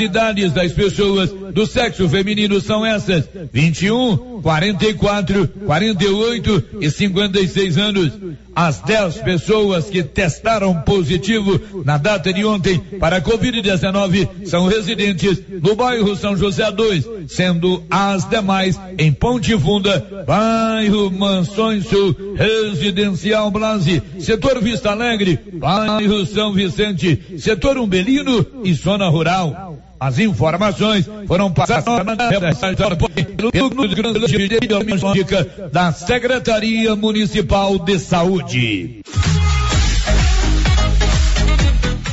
idades das pessoas do sexo feminino são essas: 21, 44, 48 e 56 anos. As 10 pessoas que testaram positivo na data de ontem para a Covid-19 são residentes no bairro São José 2, sendo as demais em Ponte Funda, bairro Mansões Sul, Residencial Blase, setor Vista Alegre, bairro São Vicente, setor Umbelino e zona rural. As informações foram passadas pelo da Secretaria Municipal de Saúde.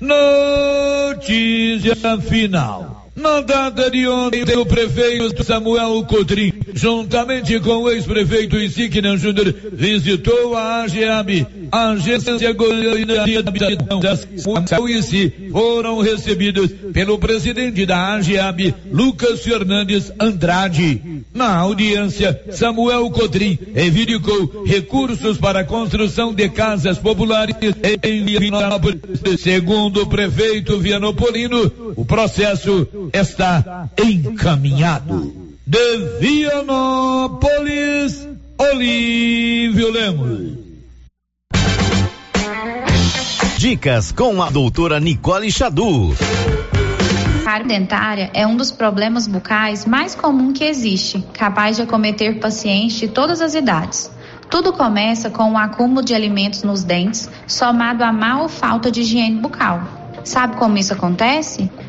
Notícia final. Na data de ontem, o prefeito Samuel Cotrim, juntamente com o ex-prefeito Insignia Júnior, visitou a AGEAB, a Agência Goiânia de Habitação e foram recebidos pelo presidente da AGEAB, Lucas Fernandes Andrade. Na audiência, Samuel Cotrim reivindicou recursos para a construção de casas populares em Vianópolis. Segundo o prefeito Vianopolino, o processo está encaminhado. De Vianópolis, Olívio Lemos. Dicas com a doutora Nicole Xadu. Cárie dentária é um dos problemas bucais mais comum que existe, capaz de acometer pacientes de todas as idades. Tudo começa com o um acúmulo de alimentos nos dentes, somado à má ou falta de higiene bucal. Sabe como isso acontece?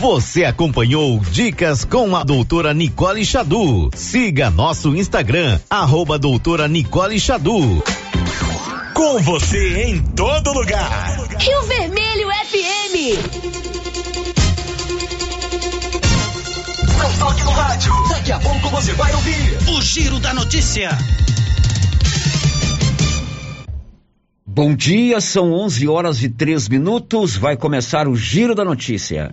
Você acompanhou Dicas com a doutora Nicole Xadu. Siga nosso Instagram, arroba doutora Nicole Xadu. Com você em todo lugar. Rio Vermelho FM. Não toque no rádio. Daqui a pouco você vai ouvir o Giro da Notícia. Bom dia, são 11 horas e 3 minutos. Vai começar o Giro da Notícia.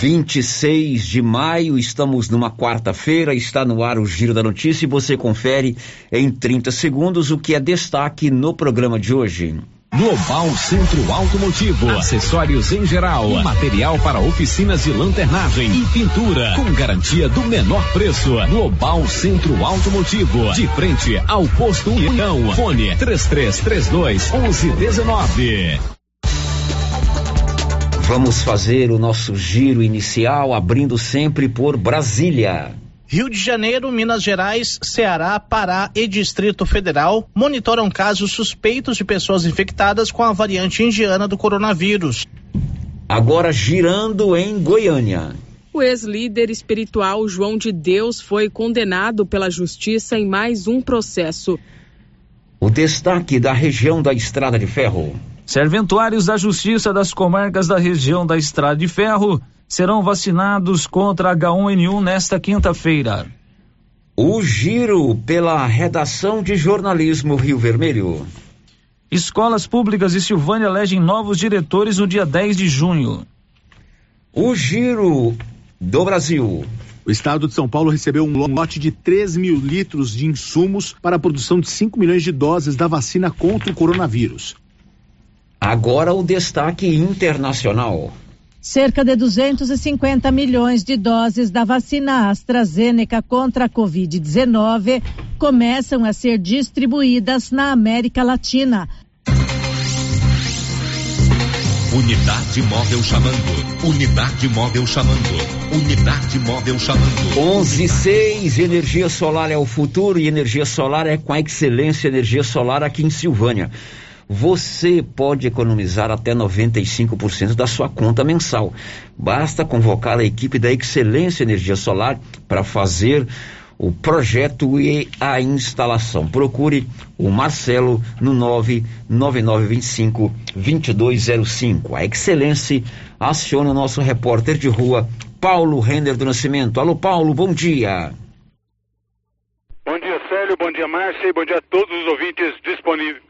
26 de maio, estamos numa quarta-feira, está no ar o Giro da Notícia e você confere em 30 segundos o que é destaque no programa de hoje. Global Centro Automotivo, acessórios em geral, material para oficinas de lanternagem e pintura, com garantia do menor preço. Global Centro Automotivo, de frente ao posto União. Fone 3332 1119. Vamos fazer o nosso giro inicial abrindo sempre por Brasília. Rio de Janeiro, Minas Gerais, Ceará, Pará e Distrito Federal monitoram casos suspeitos de pessoas infectadas com a variante indiana do coronavírus. Agora girando em Goiânia. O ex-líder espiritual João de Deus foi condenado pela justiça em mais um processo. O destaque da região da Estrada de Ferro. Serventuários da Justiça das Comarcas da região da Estrada de Ferro serão vacinados contra H1N1 nesta quinta-feira. O giro pela redação de jornalismo Rio Vermelho. Escolas públicas de Silvânia elegem novos diretores no dia 10 de junho. O giro do Brasil. O estado de São Paulo recebeu um lote de 3 mil litros de insumos para a produção de 5 milhões de doses da vacina contra o coronavírus. Agora o destaque internacional. Cerca de 250 milhões de doses da vacina AstraZeneca contra a Covid-19 começam a ser distribuídas na América Latina. Unidade móvel chamando. Unidade móvel chamando. Unidade móvel chamando. 11 6, energia solar é o futuro e energia solar é com a excelência energia solar aqui em Silvânia. Você pode economizar até 95% da sua conta mensal. Basta convocar a equipe da Excelência Energia Solar para fazer o projeto e a instalação. Procure o Marcelo no 99925 2205. A Excelência aciona o nosso repórter de rua, Paulo Render do Nascimento. Alô, Paulo, bom dia. Bom dia, Célio. Bom dia, Márcia. E bom dia a todos os ouvintes disponíveis.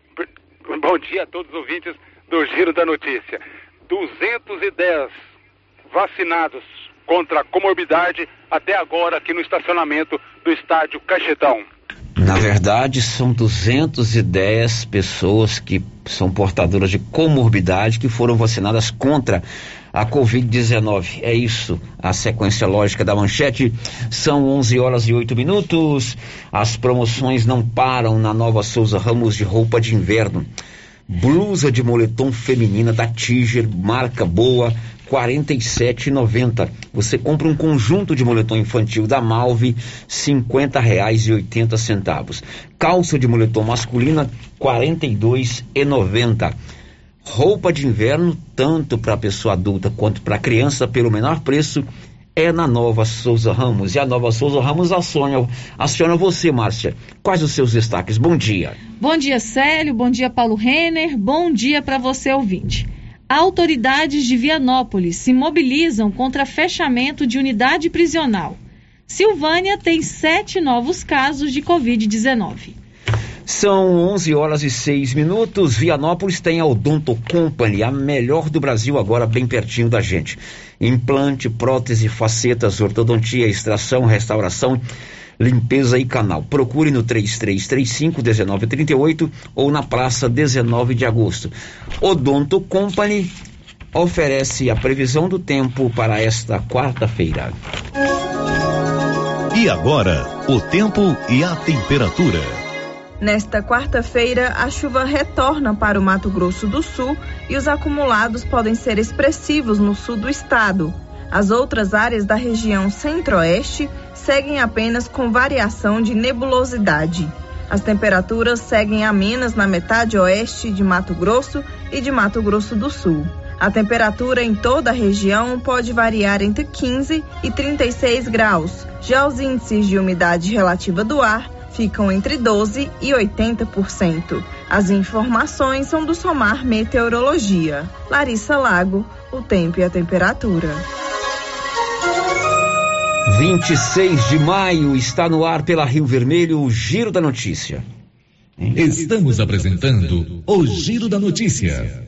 Bom dia a todos os ouvintes do Giro da Notícia. 210 vacinados contra a comorbidade até agora aqui no estacionamento do estádio Caixetão. Na verdade, são 210 pessoas que são portadoras de comorbidade que foram vacinadas contra a Covid-19. É isso, a sequência lógica da manchete. São 11 horas e 8 minutos. As promoções não param na Nova Souza Ramos de roupa de inverno. Blusa de moletom feminina da Tiger, marca boa, 47,90. Você compra um conjunto de moletom infantil da Malve, cinquenta reais e oitenta centavos. Calça de moletom masculina, 42,90. Roupa de inverno, tanto para pessoa adulta quanto para criança, pelo menor preço, é na Nova Souza Ramos. E a Nova Souza Ramos aciona, aciona você, Márcia. Quais os seus destaques? Bom dia. Bom dia, Célio. Bom dia, Paulo Renner. Bom dia para você, ouvinte. Autoridades de Vianópolis se mobilizam contra fechamento de unidade prisional. Silvânia tem sete novos casos de Covid-19. São 11 horas e 6 minutos. Vianópolis tem a Odonto Company, a melhor do Brasil, agora bem pertinho da gente. Implante, prótese, facetas, ortodontia, extração, restauração limpeza e canal. Procure no 3335 1938 ou na Praça 19 de Agosto. Odonto Company oferece a previsão do tempo para esta quarta-feira. E agora, o tempo e a temperatura. Nesta quarta-feira, a chuva retorna para o Mato Grosso do Sul e os acumulados podem ser expressivos no sul do estado. As outras áreas da região centro-oeste seguem apenas com variação de nebulosidade. As temperaturas seguem amenas na metade oeste de Mato Grosso e de Mato Grosso do Sul. A temperatura em toda a região pode variar entre 15 e 36 graus. Já os índices de umidade relativa do ar ficam entre 12 e 80%. As informações são do Somar Meteorologia. Larissa Lago, o tempo e a temperatura. 26 de maio está no ar pela Rio Vermelho o Giro da Notícia. Estamos apresentando o Giro da Notícia.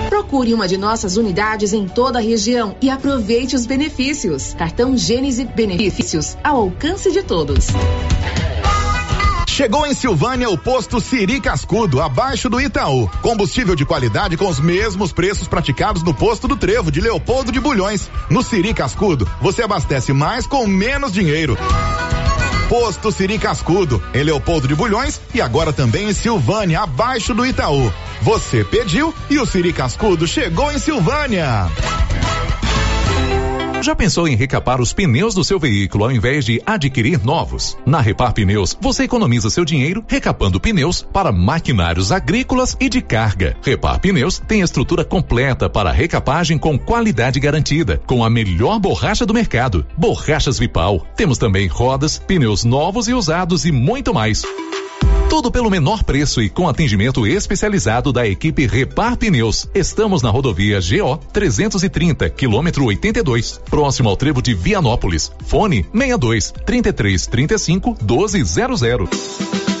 Procure uma de nossas unidades em toda a região e aproveite os benefícios. Cartão Gênese Benefícios ao alcance de todos. Chegou em Silvânia o posto Siri Cascudo, abaixo do Itaú. Combustível de qualidade com os mesmos preços praticados no posto do Trevo de Leopoldo de Bulhões. No Siri Cascudo, você abastece mais com menos dinheiro. Posto Siri Cascudo, em Leopoldo de Bulhões e agora também em Silvânia, abaixo do Itaú. Você pediu e o Siri Cascudo chegou em Silvânia. Já pensou em recapar os pneus do seu veículo ao invés de adquirir novos? Na Repar Pneus, você economiza seu dinheiro recapando pneus para maquinários agrícolas e de carga. Repar Pneus tem estrutura completa para recapagem com qualidade garantida, com a melhor borracha do mercado, borrachas Vipal. Temos também rodas, pneus novos e usados e muito mais. Tudo pelo menor preço e com atendimento especializado da equipe Repar Pneus. Estamos na rodovia GO 330, quilômetro 82, próximo ao trevo de Vianópolis. Fone 62 33 35 1200.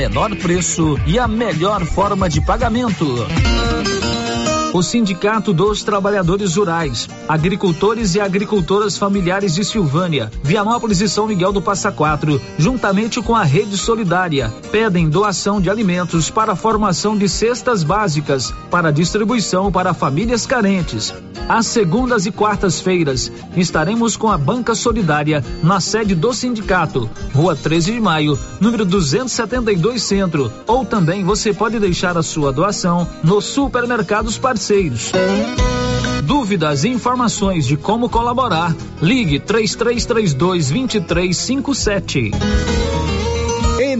menor preço e a melhor forma de pagamento. O Sindicato dos Trabalhadores Rurais, Agricultores e Agricultoras Familiares de Silvânia, Vianópolis e São Miguel do Passa Quatro, juntamente com a Rede Solidária, pedem doação de alimentos para a formação de cestas básicas para distribuição para famílias carentes. Às segundas e quartas-feiras, estaremos com a Banca Solidária na sede do sindicato, Rua 13 de Maio, número 272 Centro, ou também você pode deixar a sua doação nos supermercados parceiros. Dúvidas e informações de como colaborar, ligue 3332 2357.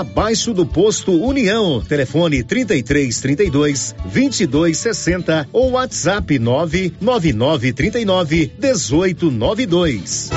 abaixo do posto União. Telefone 33 32 22 60 ou WhatsApp 999 39 18 92.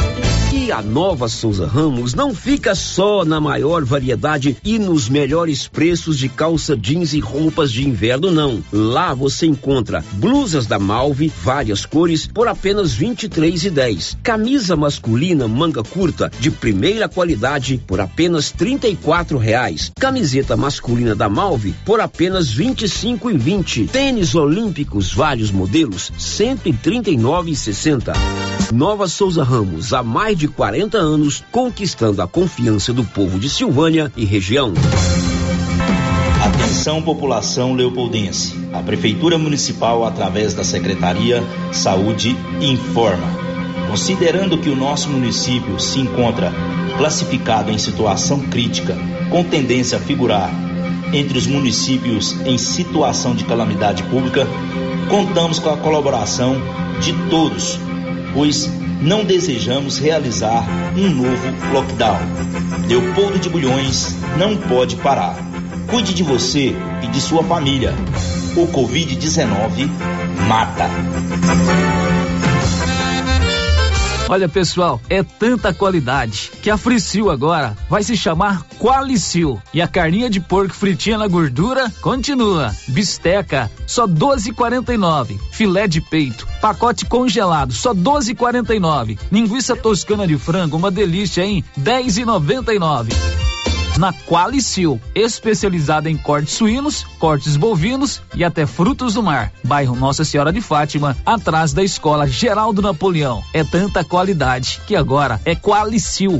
E a nova Souza Ramos não fica só na maior variedade e nos melhores preços de calça jeans e roupas de inverno, não. Lá você encontra blusas da Malve, várias cores, por apenas R$ 23,10. Camisa masculina manga curta de primeira qualidade por apenas 34 reais. Camiseta masculina da Malve por apenas R$ 25,20. Tênis olímpicos vários modelos R$ 139,60. Nova Souza Ramos, há mais de 40 anos, conquistando a confiança do povo de Silvânia e região. Atenção população leopoldense. A Prefeitura Municipal, através da Secretaria Saúde, informa. Considerando que o nosso município se encontra classificado em situação crítica, com tendência a figurar entre os municípios em situação de calamidade pública, contamos com a colaboração de todos, pois não desejamos realizar um novo lockdown. Leopoldo de Bulhões não pode parar. Cuide de você e de sua família. O Covid-19 mata. Olha, pessoal, é tanta qualidade que a Fricil agora vai se chamar Qualicil. E a carninha de porco fritinha na gordura continua. Bisteca, só 12,49. Filé de peito, pacote congelado, só 12,49. Linguiça toscana de frango, uma delícia, hein? 10,99 na Qualicil, especializada em cortes suínos, cortes bovinos e até frutos do mar. Bairro Nossa Senhora de Fátima, atrás da Escola Geraldo Napoleão. É tanta qualidade que agora é Qualicil.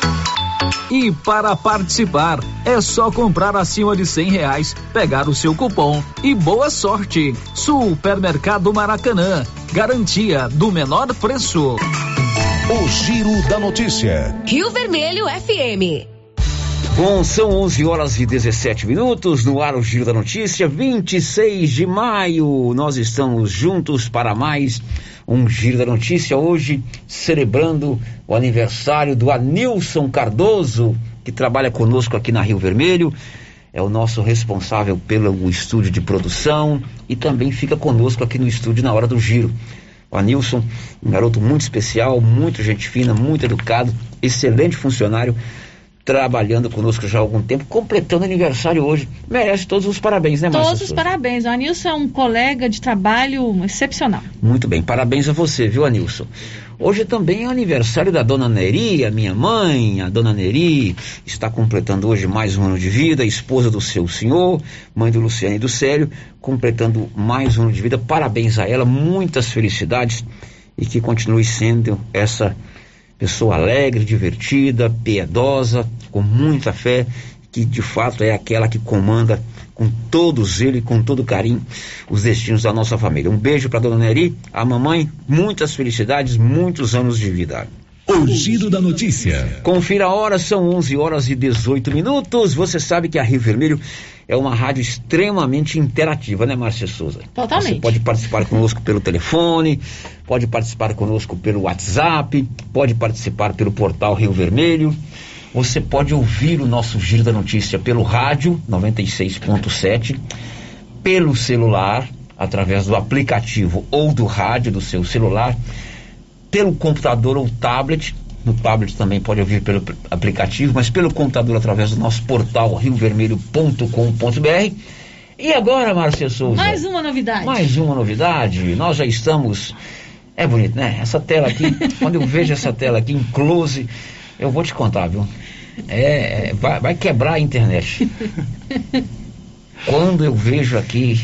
E para participar, é só comprar acima de cem reais, pegar o seu cupom e boa sorte. Supermercado Maracanã, garantia do menor preço. O Giro da Notícia. Rio Vermelho FM. Bom, são 11 horas e 17 minutos no ar o Giro da Notícia, 26 de maio. Nós estamos juntos para mais um Giro da Notícia hoje, celebrando o aniversário do Anilson Cardoso, que trabalha conosco aqui na Rio Vermelho. É o nosso responsável pelo estúdio de produção e também fica conosco aqui no estúdio na hora do giro. O Anilson, um garoto muito especial, muito gente fina, muito educado, excelente funcionário trabalhando conosco já há algum tempo, completando aniversário hoje. Merece todos os parabéns, né, Márcia? Todos os parabéns. O Anilson é um colega de trabalho excepcional. Muito bem, parabéns a você, viu, Anilson? Hoje também é aniversário da dona Neri, a minha mãe. A dona Neri está completando hoje mais um ano de vida, esposa do seu senhor, mãe do Luciano e do Célio, completando mais um ano de vida. Parabéns a ela, muitas felicidades e que continue sendo essa pessoa alegre, divertida, piedosa, com muita fé, que de fato é aquela que comanda com todo zelo e com todo carinho os destinos da nossa família. Um beijo para dona Neri, a mamãe, muitas felicidades, muitos anos de vida. O giro da notícia. Confira a hora, são 11 horas e 18 minutos. Você sabe que a Rio Vermelho é uma rádio extremamente interativa, né, Márcia Souza? Totalmente. Você pode participar conosco pelo telefone, pode participar conosco pelo WhatsApp, pode participar pelo portal Rio Vermelho. Você pode ouvir o nosso Giro da Notícia pelo rádio 96.7, pelo celular, através do aplicativo ou do rádio do seu celular, pelo computador ou tablet. No tablet também pode ouvir pelo aplicativo, mas pelo computador através do nosso portal riovermelho.com.br. E agora, Márcia Souza? Mais uma novidade. Mais uma novidade. Nós já estamos. É bonito, né? Essa tela aqui, quando eu vejo essa tela aqui em close, eu vou te contar, viu? É, é vai, vai quebrar a internet. quando eu vejo aqui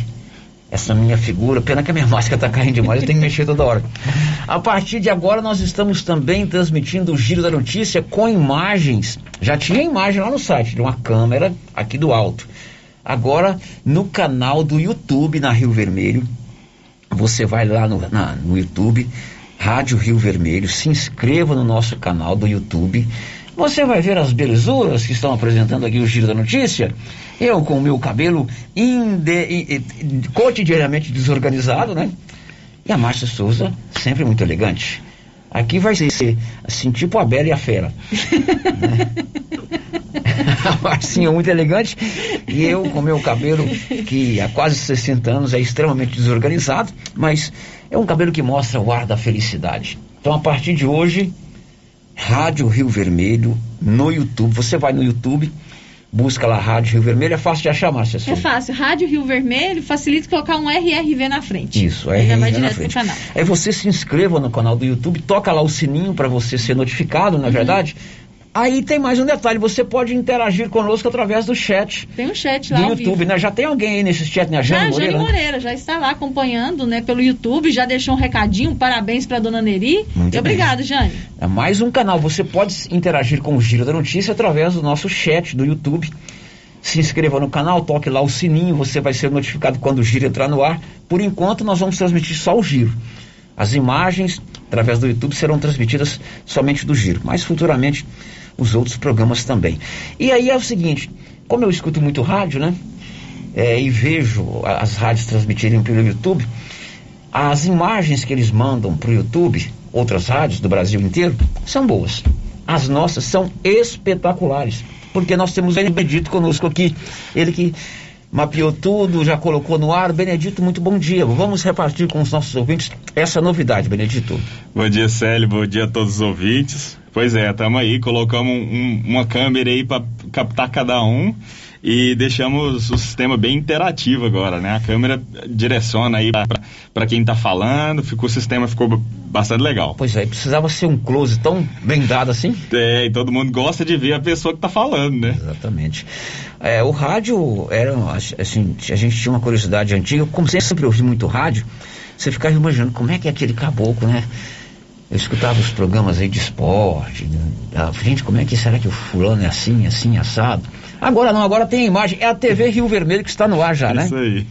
essa minha figura. Pena que a minha máscara está caindo demais, eu tenho que mexer toda hora. A partir de agora, nós estamos também transmitindo o Giro da Notícia com imagens. Já tinha imagem lá no site, de uma câmera aqui do alto. Agora, no canal do YouTube, na Rio Vermelho, você vai lá no, na, no YouTube, Rádio Rio Vermelho, se inscreva no nosso canal do YouTube. Você vai ver as belezuras que estão apresentando aqui o Giro da Notícia. Eu com o meu cabelo inde, cotidianamente desorganizado, né? E a Márcia Souza, sempre muito elegante. Aqui vai ser assim, tipo a Bela e a Fera. né? a Marcinha muito elegante e eu com meu cabelo que há quase 60 anos é extremamente desorganizado, mas é um cabelo que mostra o ar da felicidade. Então a partir de hoje, Rádio Rio Vermelho no YouTube. Você vai no YouTube, busca lá Rádio Rio Vermelho. É fácil de achar, Márcia? É fácil. Rádio Rio Vermelho facilita colocar um RRV na frente. Isso, RRV vai direto na frente. pro canal. Aí você se inscreva no canal do YouTube, toca lá o sininho para você ser notificado, não é verdade? Aí tem mais um detalhe, você pode interagir conosco através do chat. Tem um chat lá do ao YouTube, né? Já tem alguém aí nesse chat, né? A Já, Jane Jane Moreira. né? Moreira já está lá acompanhando, né, pelo YouTube, já deixou um recadinho, parabéns para dona Neri. Muito e obrigado, Jane. É mais um canal. Você pode interagir com o Giro da Notícia através do nosso chat do YouTube. Se inscreva no canal, toque lá o sininho, você vai ser notificado quando o Giro entrar no ar. Por enquanto, nós vamos transmitir só o Giro. As imagens, através do YouTube, serão transmitidas somente do Giro, mas futuramente os outros programas também. E aí é o seguinte, como eu escuto muito rádio, né? é, e vejo as rádios transmitirem pelo YouTube, as imagens que eles mandam para o YouTube, outras rádios do Brasil inteiro, são boas. As nossas são espetaculares. Porque nós temos o Benedito conosco aqui, ele que mapeou tudo, já colocou no ar. Benedito, muito bom dia. Vamos repartir com os nossos ouvintes essa novidade, Benedito. Bom dia, Célio. Bom dia a todos os ouvintes. Pois é, estamos aí, colocamos um- uma câmera aí para captar cada um e deixamos o sistema bem interativo agora, né? A câmera direciona aí para quem está falando, ficou, o sistema ficou bastante legal. Pois é, precisava ser um close tão bem dado assim. É, e todo mundo gosta de ver a pessoa que está falando, né? Exatamente. É, o rádio era, assim, a gente tinha uma curiosidade antiga, como sempre ouvi muito rádio, você ficava imaginando como é que é aquele caboclo, né? Eu escutava os programas aí de esporte, né? Gente, como é que será que o fulano é assim, assim, assado? Agora não, agora tem a imagem, é a TV Rio Vermelho que está no ar já, né? Isso aí.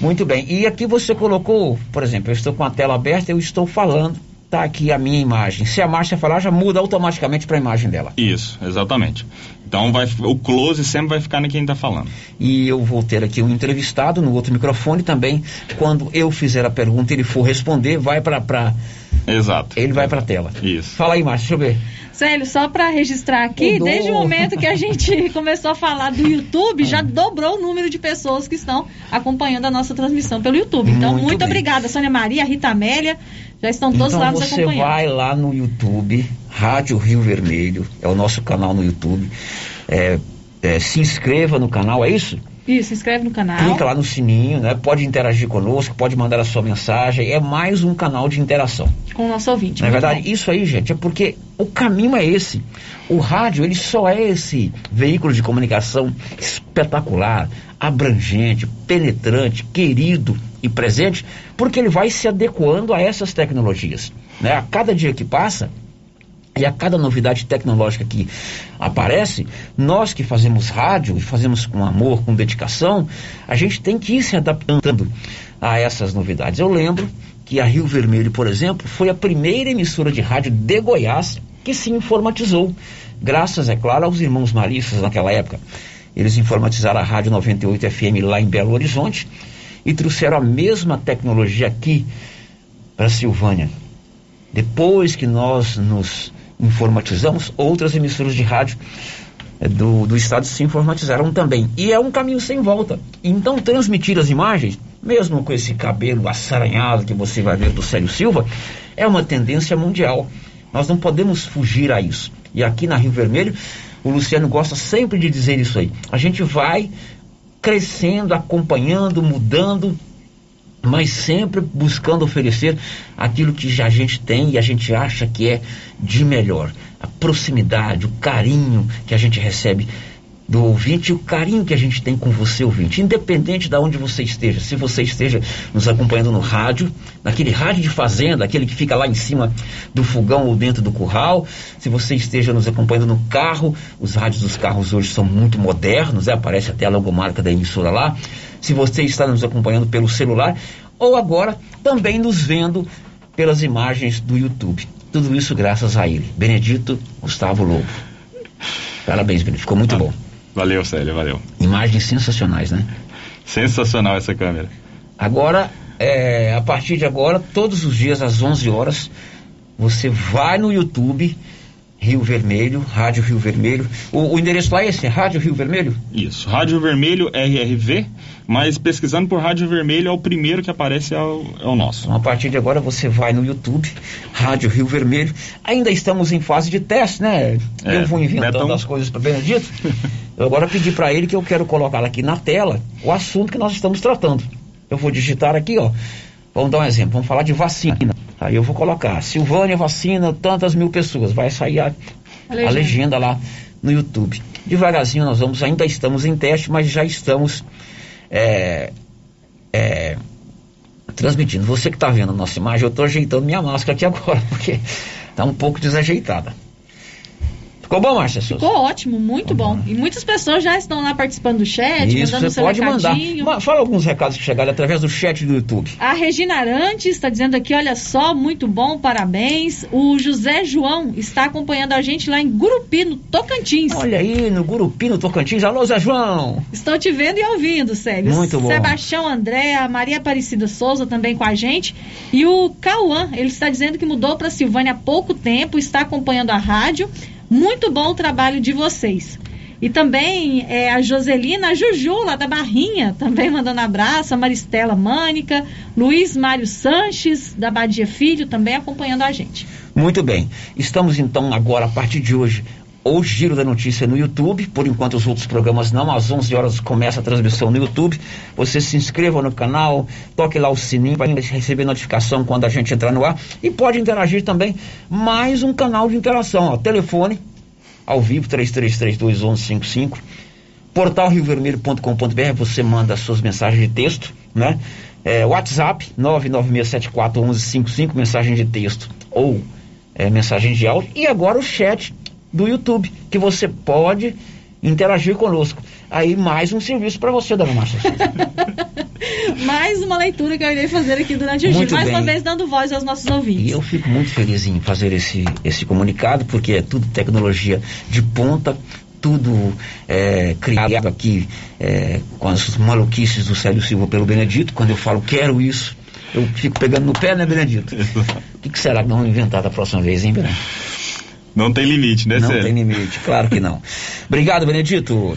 Muito bem, e aqui você colocou, por exemplo, eu estou com a tela aberta, eu estou falando, tá aqui a minha imagem. Se a Márcia falar, já muda automaticamente para a imagem dela. Isso, exatamente. Então vai, o close sempre vai ficar em quem está falando. E eu vou ter aqui um entrevistado no outro microfone também. Quando eu fizer a pergunta, ele for responder, vai para pra... Exato. Ele vai para a tela. Isso. Fala aí, Márcia, deixa eu ver. Célio, só para registrar aqui, Mudou. desde o momento que a gente começou a falar do YouTube, já dobrou o número de pessoas que estão acompanhando a nossa transmissão pelo YouTube. Então, Muito muito, obrigada, Sônia Maria, Rita Amélia, já estão todos então lá nos você acompanhando. vai lá no YouTube, Rádio Rio Vermelho, é o nosso canal no YouTube. É, é, se inscreva no canal, é isso? Isso, se inscreve no canal. Clica lá no sininho, né? Pode interagir conosco, pode mandar a sua mensagem. É mais um canal de interação. Com o nosso ouvinte. Não é verdade? bom. Isso aí, gente, é porque o caminho é esse. O rádio, ele só é esse veículo de comunicação espetacular, abrangente, penetrante, querido e presente, porque ele vai se adequando a essas tecnologias. Né? A cada dia que passa, e a cada novidade tecnológica que aparece, nós que fazemos rádio e fazemos com amor, com dedicação, a gente tem que ir se adaptando a essas novidades. Eu lembro que a Rio Vermelho, por exemplo, foi a primeira emissora de rádio de Goiás que se informatizou, graças, é claro, aos irmãos maristas naquela época. Eles informatizaram a Rádio 98 FM lá em Belo Horizonte e trouxeram a mesma tecnologia aqui para Silvânia. Depois que nós nos informatizamos, outras emissoras de rádio eh, do, do estado se informatizaram também. E é um caminho sem volta. Então, transmitir as imagens, mesmo com esse cabelo assaranhado que você vai ver do Célio Silva, é uma tendência mundial. Nós não podemos fugir a isso. E aqui na Rio Vermelho, o Luciano gosta sempre de dizer isso aí. A gente vai crescendo, acompanhando, mudando, mas sempre buscando oferecer aquilo que a gente tem e a gente acha que é de melhor. A proximidade, o carinho que a gente recebe do ouvinte e o carinho que a gente tem com você, ouvinte, independente de onde você esteja. Se você esteja nos acompanhando no rádio, naquele rádio de fazenda, aquele que fica lá em cima do fogão ou dentro do curral, se você esteja nos acompanhando no carro, os rádios dos carros hoje são muito modernos, né? aparece até a logomarca da emissora lá. Se você está nos acompanhando pelo celular, ou agora também nos vendo pelas imagens do YouTube. Tudo isso graças a ele, Benedito Gustavo Lobo. Parabéns, Benedito, ficou muito bom. Valeu, Célio, valeu. Imagens sensacionais, né? Sensacional essa câmera. Agora, é, a partir de agora, todos os dias às 11 horas, você vai no YouTube, Rio Vermelho, Rádio Rio Vermelho. O, o endereço lá é esse, Rádio Rio Vermelho? Isso, Rádio Vermelho RRV, mas pesquisando por Rádio Vermelho é o primeiro que aparece, é o, é o nosso. Então, a partir de agora você vai no YouTube, Rádio Rio Vermelho. Ainda estamos em fase de teste, né? É, eu vou inventando as coisas para Benedito. eu agora pedi para ele que eu quero colocar aqui na tela o assunto que nós estamos tratando. Eu vou digitar aqui, ó. Vamos dar um exemplo, vamos falar de vacina. Aí eu vou colocar, Silvânia vacina tantas mil pessoas. Vai sair a, A a legenda. legenda lá no YouTube. Devagarzinho nós vamos, ainda estamos em teste, mas já estamos é, é, transmitindo. Você que está vendo a nossa imagem, eu estou ajeitando minha máscara aqui agora, porque está um pouco desajeitada. Ficou bom, Márcia Souza? Ficou ótimo, muito bom. E muitas pessoas já estão lá participando do chat, Isso, mandando você seu pode mandar. recadinho. Ma- Fala alguns recados que chegaram através do chat do YouTube. A Regina Arantes está dizendo aqui, olha só, muito bom, parabéns. O José João está acompanhando a gente lá em Gurupi, no Tocantins. Olha aí, no Gurupi, no Tocantins. Alô, Zé João. Estão te vendo e ouvindo, Sérgio. Muito bom. Sebastião André, a Maria Aparecida Souza também com a gente. E o Cauã, ele está dizendo que mudou para Silvânia há pouco tempo, está acompanhando a rádio. Muito bom o trabalho de vocês. E também é, a Joselina, a Juju, lá da Barrinha, também mandando abraço. A Maristela Mânica, Luiz Mário Sanches, da Badia Filho, também acompanhando a gente. Muito bem. Estamos então agora, a partir de hoje, o Giro da Notícia no YouTube. Por enquanto, os outros programas não. Às 11 horas começa a transmissão no YouTube. Você se inscreva no canal, toque lá o sininho para receber notificação quando a gente entrar no ar. E pode interagir também. Mais um canal de interação. Ó, telefone, ao vivo, 33321155. Portal riovermelho.com.br, você manda suas mensagens de texto, né? É, WhatsApp, 996741155, mensagem de texto ou é, mensagem de áudio. E agora o chat do YouTube, que você pode interagir conosco. Aí mais um serviço para você, dona Márcia. Mais uma leitura que eu irei fazer aqui durante o Muito dia. Mais bem. uma vez dando voz aos nossos ouvintes. E eu fico muito feliz em fazer esse, esse comunicado, porque é tudo tecnologia de ponta, tudo é, criado aqui é, com as maluquices do Célio Silva pelo Benedito. Quando eu falo quero isso, eu fico pegando no pé, né, Benedito? O que, que será que vão inventar da próxima vez, hein, Benedito? Não tem limite, né, Não tem limite, claro que não. Obrigado, Benedito.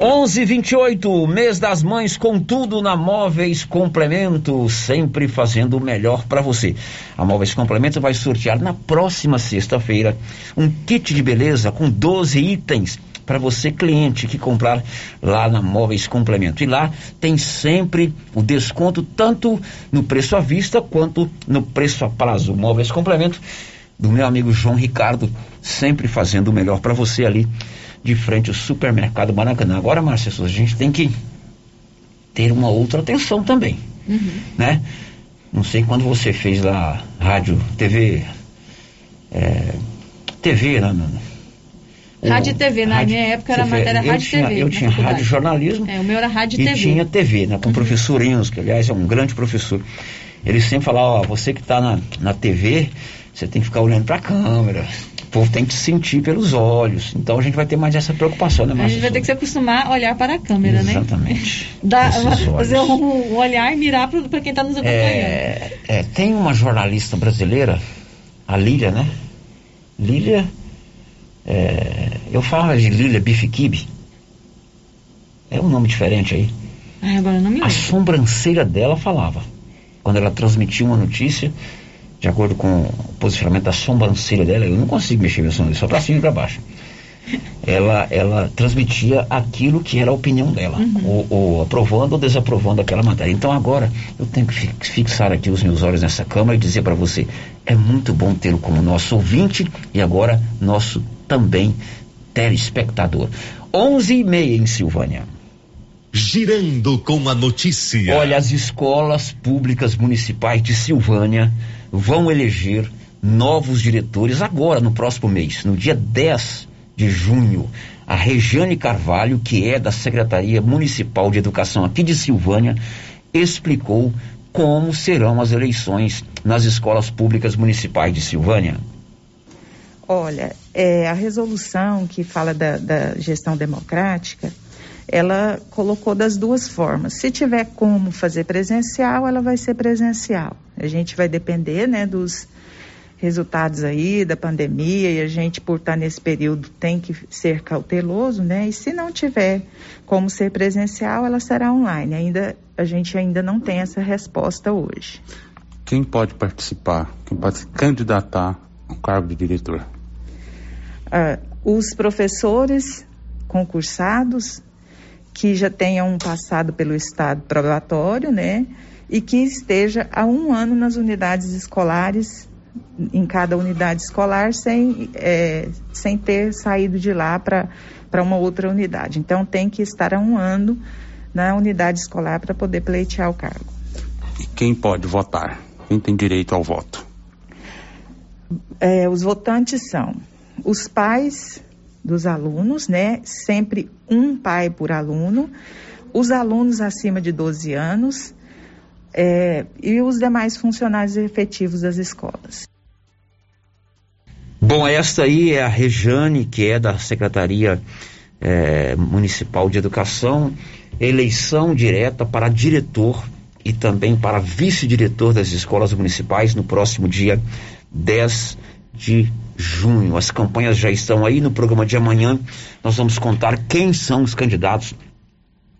11:28 mês das mães com tudo na Móveis Complemento, sempre fazendo o melhor para você. A Móveis Complemento vai sortear na próxima sexta-feira um kit de beleza com 12 itens para você cliente que comprar lá na Móveis Complemento. E lá tem sempre o desconto tanto no preço à vista quanto no preço a prazo. Móveis Complemento do meu amigo João Ricardo, sempre fazendo o melhor para você ali de frente ao supermercado Maracanã. Agora, Márcia a gente tem que ter uma outra atenção também, né? Não sei quando você fez lá rádio, TV, é, TV? O- Rádio e TV, na rádio- minha época era matéria Rádio e tinha- TV. Eu tinha rádio jornalismo É, o meu era Rádio e e TV. tinha TV, né? Com o professor Enzo, que aliás é um grande professor. Ele sempre falava, ó, você que está na, na TV, você tem que ficar olhando para a câmera. O povo tem que sentir pelos olhos. Então a gente vai ter mais essa preocupação, né, A Márcia? gente vai ter que se acostumar a olhar para a câmera, né? Exatamente. Esses olhos. fazer um, olhar e mirar para quem está nos acompanhando. É, é, tem uma jornalista brasileira, a Lília, né? Lília, é, eu falo de Lília Bifiquibe. É um nome diferente aí. Ai, agora não me A lembro. sobrancelha dela falava. Quando ela transmitia uma notícia, de acordo com o posicionamento da sobrancelha dela, eu não consigo mexer minha sobrancelha, só pra cima e pra baixo. Ela, ela transmitia aquilo que era a opinião dela, ou, ou aprovando ou desaprovando aquela matéria. Então agora eu tenho que fi- fixar aqui os meus olhos nessa câmera e dizer para você: é muito bom tê-lo como nosso ouvinte e agora nosso também telespectador. 11 e meia em Silvânia. Girando com a notícia. Olha, as escolas públicas municipais de Silvânia vão eleger novos diretores agora, no próximo mês, no dia 10 de junho. A Regiane Carvalho, que é da Secretaria Municipal de Educação aqui de Silvânia, explicou como serão as eleições nas escolas públicas municipais de Silvânia. Olha, é, a resolução que fala da, da gestão democrática, ela colocou das duas formas. Se tiver como fazer presencial, ela vai ser presencial. A gente vai depender, né, dos resultados aí da pandemia e a gente, por estar nesse período, tem que ser cauteloso, né? E se não tiver como ser presencial, ela será online. Ainda a gente ainda não tem essa resposta hoje. Quem pode participar? Quem pode se candidatar ao cargo de diretor? Ah, os professores concursados que já tenham passado pelo estado probatório, né? E que esteja há um ano nas unidades escolares em cada unidade escolar sem, é, sem ter saído de lá para uma outra unidade. Então, tem que estar há um ano na unidade escolar para poder pleitear o cargo. E quem pode votar? Quem tem direito ao voto? É, os votantes são os pais dos alunos, né? Sempre um pai por aluno, os alunos acima de 12 anos é, e os demais funcionários efetivos das escolas. Bom, esta aí é a Rejane, que é da Secretaria é, Municipal de Educação, eleição direta para diretor e também para vice-diretor das escolas municipais no próximo dia 10 de junho. As campanhas já estão aí no programa de amanhã. Nós vamos contar quem são os candidatos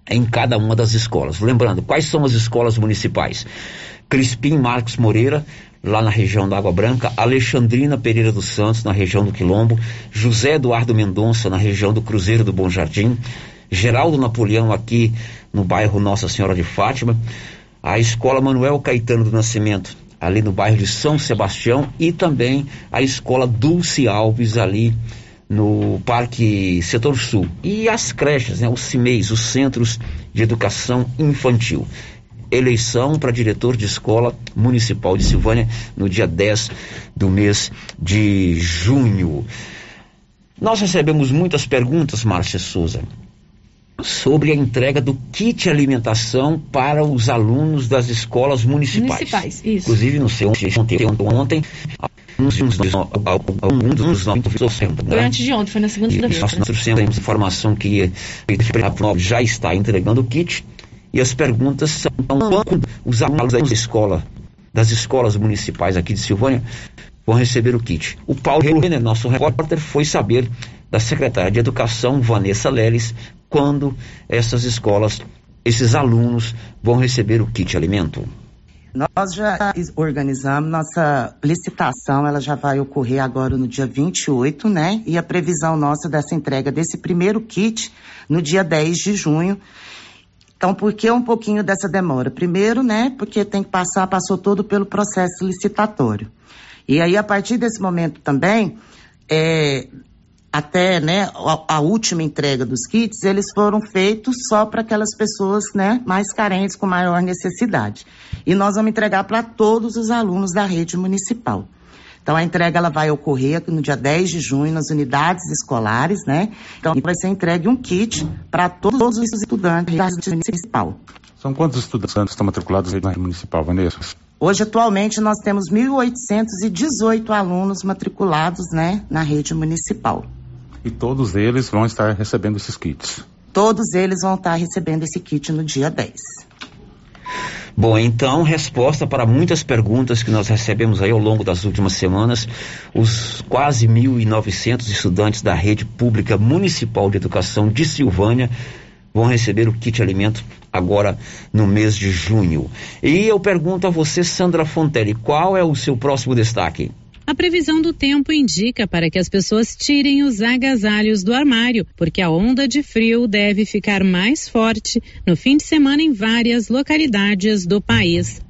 em cada uma das escolas. Lembrando, quais são as escolas municipais? Crispim Marcos Moreira, lá na região da Água Branca, Alexandrina Pereira dos Santos, na região do Quilombo, José Eduardo Mendonça, na região do Cruzeiro do Bom Jardim, Geraldo Napoleão, aqui no bairro Nossa Senhora de Fátima, a Escola Manuel Caetano do Nascimento, ali no bairro de São Sebastião, e também a Escola Dulce Alves, ali no Parque Setor Sul. E as creches, né, os CIMEIs, os Centros de Educação Infantil eleição para diretor de escola municipal de Silvânia no dia 10 do mês de junho. Nós recebemos muitas perguntas, Márcia Souza, sobre a entrega do kit alimentação para os alunos das escolas municipais. Municipais, isso. Inclusive, não sei ontem, ontem, ontem alguns dos nossos Foi antes de ontem, foi na segunda-feira. Nós, nós trouxemos informação que já está entregando o kit e as perguntas são quando os alunos da escola, das escolas municipais aqui de Silvânia, vão receber o kit. O Paulo Renner, nosso repórter, foi saber da secretária de Educação, Vanessa Leles, quando essas escolas, esses alunos vão receber o kit alimento. Nós já organizamos nossa licitação, ela já vai ocorrer agora no dia 28, né? E a previsão nossa dessa entrega desse primeiro kit no dia 10 de junho. Então, por que um pouquinho dessa demora? Primeiro, né, porque tem que passar, passou todo pelo processo licitatório. E aí, a partir desse momento também, é, até, né, a, a, última entrega dos kits, eles foram feitos só para aquelas pessoas, né, mais carentes, com maior necessidade. E nós vamos entregar para todos os alunos da rede municipal. Então a entrega ela vai ocorrer no dia 10 de junho nas unidades escolares, né? Então vai ser entregue um kit para todos os estudantes da rede municipal. São quantos estudantes estão matriculados na rede municipal, Vanessa? Hoje, atualmente, nós temos 1.818 alunos matriculados né, na rede municipal. E todos eles vão estar recebendo esses kits? Todos eles vão estar recebendo esse kit no dia 10. Bom, então, resposta para muitas perguntas que nós recebemos aí ao longo das últimas semanas. Os quase 1.900 estudantes da rede pública municipal de educação de Silvânia vão receber o kit alimento agora no mês de junho. E eu pergunto a você, Sandra Fontelli, qual é o seu próximo destaque? A previsão do tempo indica para que as pessoas tirem os agasalhos do armário, porque a onda de frio deve ficar mais forte no fim de semana em várias localidades do país.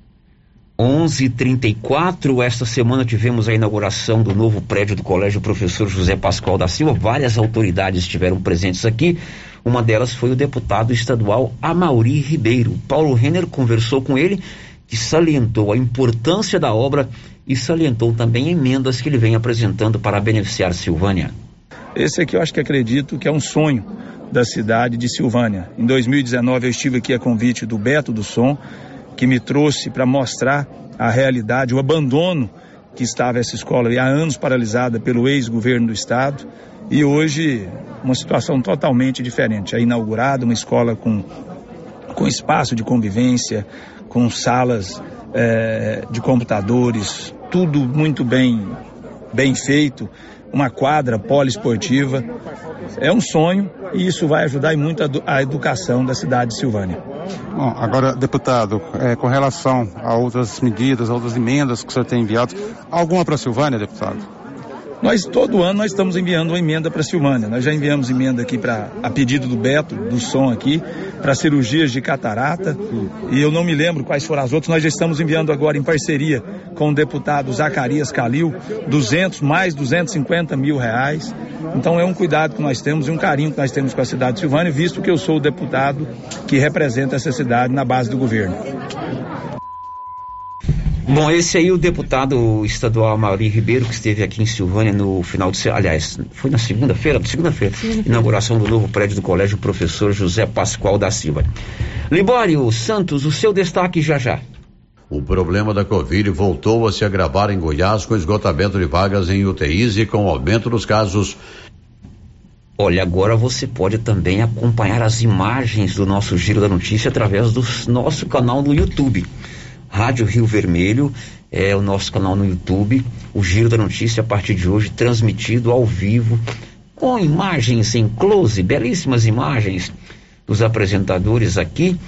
11:34 esta semana tivemos a inauguração do novo prédio do Colégio Professor José Pascoal da Silva. Várias autoridades estiveram presentes aqui. Uma delas foi o deputado estadual Amauri Ribeiro. Paulo Renner conversou com ele, que salientou a importância da obra e salientou também emendas que ele vem apresentando para beneficiar Silvânia. Esse aqui eu acho que acredito que é um sonho da cidade de Silvânia. Em 2019 eu estive aqui a convite do Beto do Som que me trouxe para mostrar a realidade, o abandono que estava essa escola há anos paralisada pelo ex-governo do estado e hoje uma situação totalmente diferente. É inaugurada uma escola com, com espaço de convivência, com salas é, de computadores, tudo muito bem, bem feito, uma quadra poliesportiva. É um sonho e isso vai ajudar muito a, a educação da cidade de Silvânia. Bom, agora, deputado, é, com relação a outras medidas, outras emendas que o senhor tem enviado, alguma para a Silvânia, deputado? Nós, todo ano, nós estamos enviando uma emenda para Silvânia. Nós já enviamos emenda aqui para, a pedido do Beto, do som aqui, para cirurgias de catarata. E eu não me lembro quais foram as outras. Nós já estamos enviando agora em parceria com o deputado Zacarias Calil, 200, mais 250 mil reais. Então é um cuidado que nós temos e um carinho que nós temos com a cidade de Silvânia, visto que eu sou o deputado que representa essa cidade na base do governo. Bom, esse aí o deputado estadual Mauri Ribeiro, que esteve aqui em Silvânia no final de semana, aliás, foi na segunda-feira, segunda-feira, inauguração do novo prédio do Colégio Professor José Pascoal da Silva. Libório Santos, o seu destaque já já. O problema da Covid voltou a se agravar em Goiás com esgotamento de vagas em UTIs e com aumento dos casos. Olha, agora você pode também acompanhar as imagens do nosso Giro da Notícia através do nosso canal no YouTube. Rádio Rio Vermelho, é o nosso canal no YouTube. O Giro da Notícia, a partir de hoje, transmitido ao vivo, com imagens em close, belíssimas imagens dos apresentadores aqui.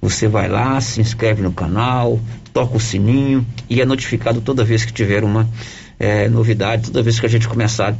Você vai lá, se inscreve no canal, toca o sininho e é notificado toda vez que tiver uma é, novidade, toda vez que a gente começar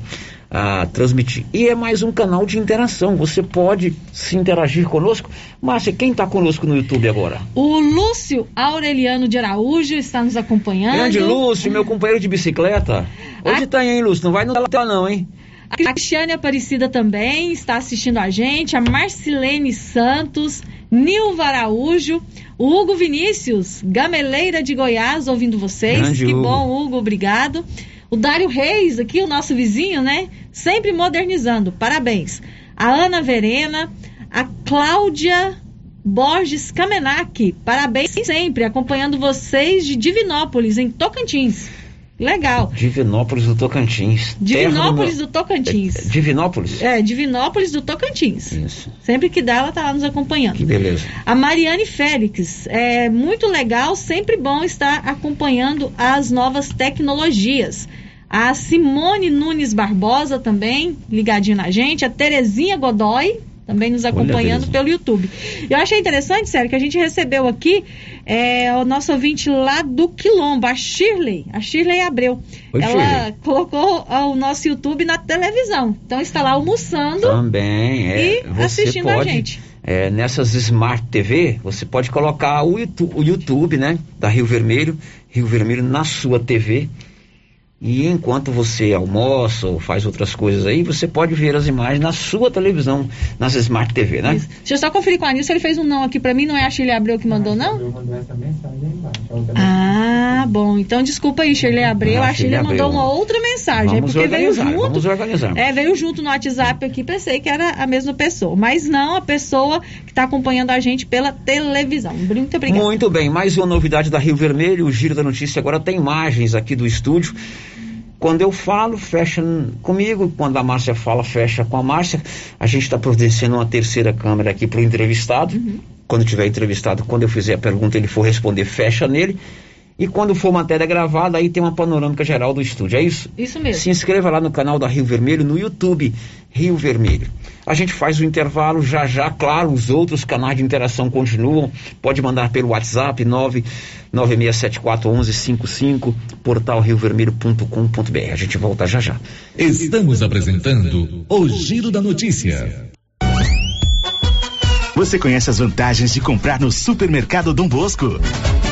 a transmitir. E é mais um canal de interação. Você pode se interagir conosco. Márcia, quem está conosco no YouTube agora? O Lúcio Aureliano de Araújo está nos acompanhando. Grande Lúcio, meu companheiro de bicicleta. Onde está, a... hein, Lúcio? Não vai no tela não, hein? A Cristiane Aparecida também está assistindo a gente. A Marcilene Santos, Nilva Araújo, o Hugo Vinícius, Gameleira de Goiás, ouvindo vocês. Grande que Hugo. bom, Hugo, obrigado. O Dário Reis, aqui, o nosso vizinho, né? Sempre modernizando. Parabéns. A Ana Verena, a Cláudia Borges Kamenak. Parabéns sempre, acompanhando vocês de Divinópolis, em Tocantins. Legal. Divinópolis do Tocantins. Divinópolis Terra do Tocantins. É, Divinópolis? É, Divinópolis do Tocantins. Isso. Sempre que dá, ela tá lá nos acompanhando. Que beleza. A Mariane Félix, é muito legal, sempre bom estar acompanhando as novas tecnologias. A Simone Nunes Barbosa também, ligadinha na gente. A Terezinha Godoy, também nos acompanhando pelo YouTube. Eu achei interessante, sério, que a gente recebeu aqui é, o nosso ouvinte lá do Quilombo, a Shirley, a Shirley Abreu. Oi, Ela Shirley. colocou o nosso YouTube na televisão. Então está lá almoçando Também, é. e assistindo pode, a gente. é, nessas Smart TV, você pode colocar o YouTube, o YouTube, né? Da Rio Vermelho, Rio Vermelho na sua TV. E enquanto você almoça ou faz outras coisas aí, você pode ver as imagens na sua televisão, nas Smart TV, né? Deixa eu só conferir com a Nilson, ele fez um não aqui pra mim, não é a Shirley Abreu que mandou, não? Ah, bom. Então desculpa aí, Shirley Abreu. Ah, a Shirley Shirley mandou Abreu. uma outra mensagem. Vamos porque veio junto. vamos organizar. É, veio junto no WhatsApp aqui, pensei que era a mesma pessoa. Mas não, a pessoa que está acompanhando a gente pela televisão. Muito obrigada. Muito bem, mais uma novidade da Rio Vermelho, o Giro da Notícia agora tem imagens aqui do estúdio. Quando eu falo, fecha comigo. Quando a Márcia fala, fecha com a Márcia. A gente está providenciando uma terceira câmera aqui para o entrevistado. Quando tiver entrevistado, quando eu fizer a pergunta, ele for responder, fecha nele. E quando for matéria gravada, aí tem uma panorâmica geral do estúdio. É isso? Isso mesmo. Se inscreva lá no canal da Rio Vermelho, no YouTube Rio Vermelho. A gente faz o intervalo já já, claro, os outros canais de interação continuam. Pode mandar pelo WhatsApp 996741155, portal riovermelho.com.br. A gente volta já já. Estamos apresentando o Giro da Notícia. Você conhece as vantagens de comprar no Supermercado Dom Bosco?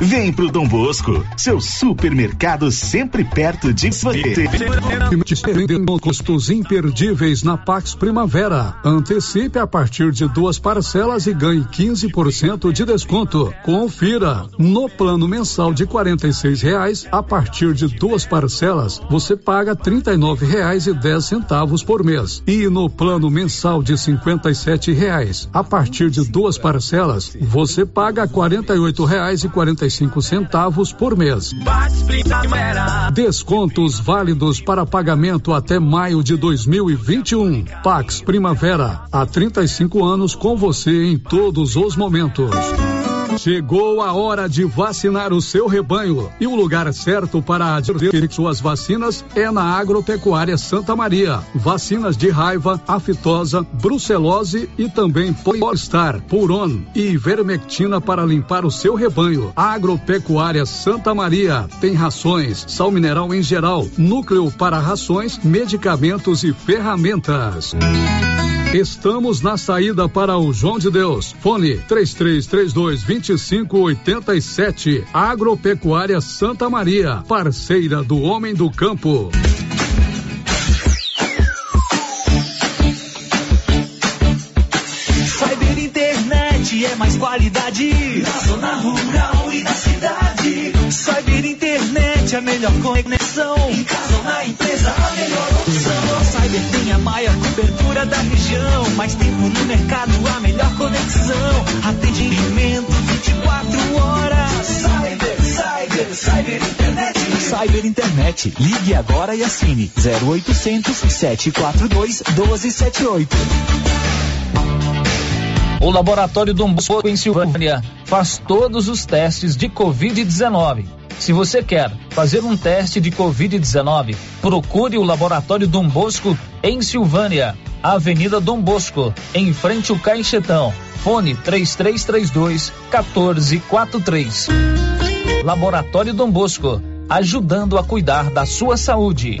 Vem pro Dom Bosco, seu supermercado sempre perto de você. Custos imperdíveis na Pax Primavera. Antecipe a partir de duas parcelas e ganhe 15% de desconto. Confira. No plano mensal de R$ reais, a partir de duas parcelas, você paga R$ 39,10 por mês. E no plano mensal de R$ reais, a partir de duas parcelas, você paga R$ 48,45 centavos por mês. Descontos válidos para pagamento até maio de 2021. Pax Primavera, há 35 anos com você em todos os momentos. Chegou a hora de vacinar o seu rebanho e o lugar certo para adquirir suas vacinas é na Agropecuária Santa Maria. Vacinas de raiva, aftosa, brucelose e também Polistar, Puron e Vermectina para limpar o seu rebanho. Agropecuária Santa Maria tem rações, sal mineral em geral, núcleo para rações, medicamentos e ferramentas. Estamos na saída para o João de Deus. Fone 3332 2587. Agropecuária Santa Maria, parceira do homem do campo. Cyber internet é mais qualidade na zona rural e na cidade. Cyber internet a melhor conexão. Em casa ou na empresa, a melhor opção. Cyber tem a maior cobertura da região. Mais tempo no mercado, a melhor conexão. Atendimento 24 horas. Cyber, cyber, cyber internet. Cyber internet. Ligue agora e assine 0800 742 1278. O Laboratório Dom Bosco em Silvânia faz todos os testes de Covid-19. Se você quer fazer um teste de Covid-19, procure o Laboratório Dom Bosco em Silvânia, Avenida Dom Bosco, em frente ao Caixetão. Fone 3332 1443. Laboratório Dom Bosco, ajudando a cuidar da sua saúde.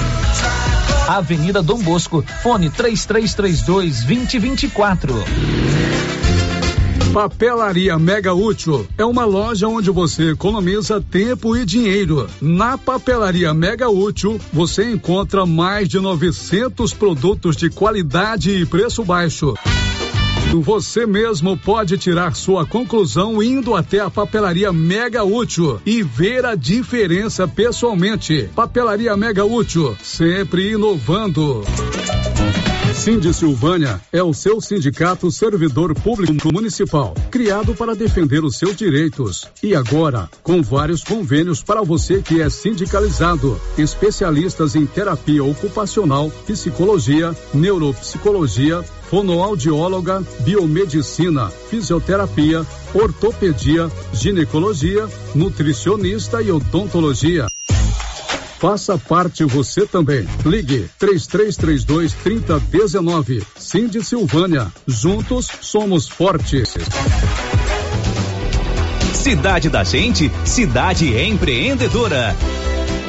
Avenida Dom Bosco, fone 3332 2024. Papelaria Mega Útil é uma loja onde você economiza tempo e dinheiro. Na Papelaria Mega Útil, você encontra mais de 900 produtos de qualidade e preço baixo. Você mesmo pode tirar sua conclusão indo até a papelaria Mega Útil e ver a diferença pessoalmente. Papelaria Mega Útil, sempre inovando. Cindy Silvânia é o seu sindicato servidor público municipal, criado para defender os seus direitos. E agora, com vários convênios para você que é sindicalizado, especialistas em terapia ocupacional, psicologia, neuropsicologia, fonoaudióloga, biomedicina, fisioterapia, ortopedia, ginecologia, nutricionista e odontologia. Faça parte você também. Ligue 3332 3019. Cindy Silvânia. Juntos somos fortes. Cidade da Gente, cidade empreendedora.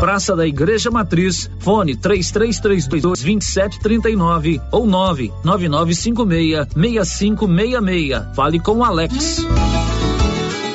Praça da Igreja Matriz, fone 3332 2739 ou 99956 6566. Fale com o Alex.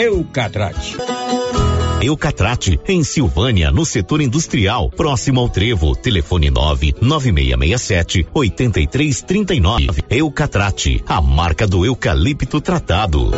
Eucatrate. Eucatrate, em Silvânia, no setor industrial, próximo ao Trevo. Telefone 9 9667 8339. Eucatrate, a marca do eucalipto tratado.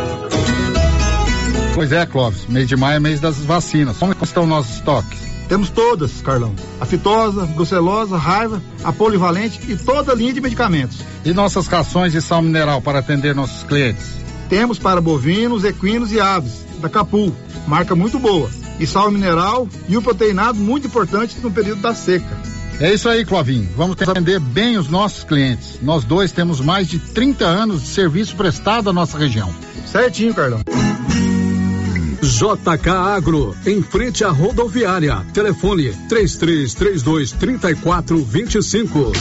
Pois é, Clóvis, mês de maio é mês das vacinas. Como estão nossos estoques? Temos todas, Carlão. A fitosa, brucelosa, raiva, a polivalente e toda a linha de medicamentos. E nossas rações de sal mineral para atender nossos clientes? Temos para bovinos, equinos e aves, da Capu, marca muito boa. E sal mineral e o proteinado muito importante no período da seca. É isso aí, Clovinho. Vamos atender bem os nossos clientes. Nós dois temos mais de 30 anos de serviço prestado à nossa região. Certinho, Carlão. JK Agro, em frente à rodoviária. Telefone 3332 3425.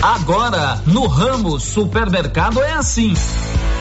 Agora, no ramo supermercado é assim.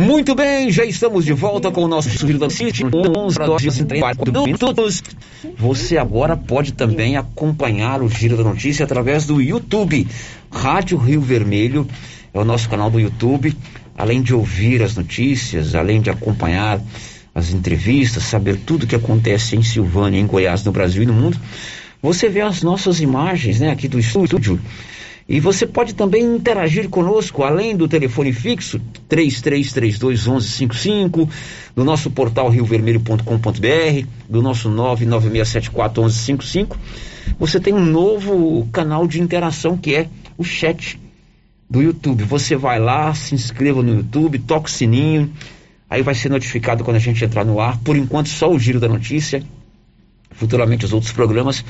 Muito bem, já estamos de volta com o nosso Giro da Notícia. 11 horas e 34 minutos. Você agora pode também acompanhar o Giro da Notícia através do YouTube. Rádio Rio Vermelho é o nosso canal do YouTube. Além de ouvir as notícias, além de acompanhar as entrevistas, saber tudo que acontece em Silvânia, em Goiás, no Brasil e no mundo, você vê as nossas imagens, né, aqui do estúdio. E você pode também interagir conosco, além do telefone fixo 3332 1155, do nosso portal riovermelho.com.br, do nosso 99674 1155. Você tem um novo canal de interação que é o chat do YouTube. Você vai lá, se inscreva no YouTube, toca o sininho, aí vai ser notificado quando a gente entrar no ar. Por enquanto, só o Giro da Notícia, futuramente os outros programas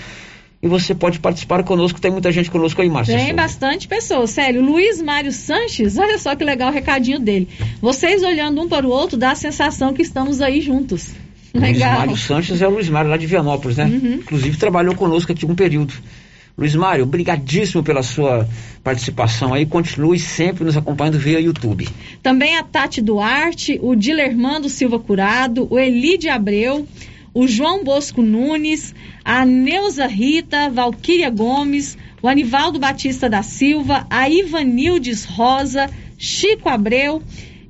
e você pode participar conosco. Tem muita gente conosco aí, Márcia. Tem bastante pessoas, sério. Luiz Mário Sanches, olha só que legal o recadinho dele. Vocês olhando um para o outro, dá a sensação que estamos aí juntos. Legal. Luiz Mário Sanches é o Luiz Mário lá de Vianópolis, né? Uhum. Inclusive trabalhou conosco aqui um período. Luiz Mário, obrigadíssimo pela sua participação aí. Continue sempre nos acompanhando via YouTube. Também a Tati Duarte, o Dilermando Silva Curado, o Elide Abreu, o João Bosco Nunes, a Neuza Rita, Valquíria Gomes, o Anivaldo Batista da Silva, a Ivanildes Rosa, Chico Abreu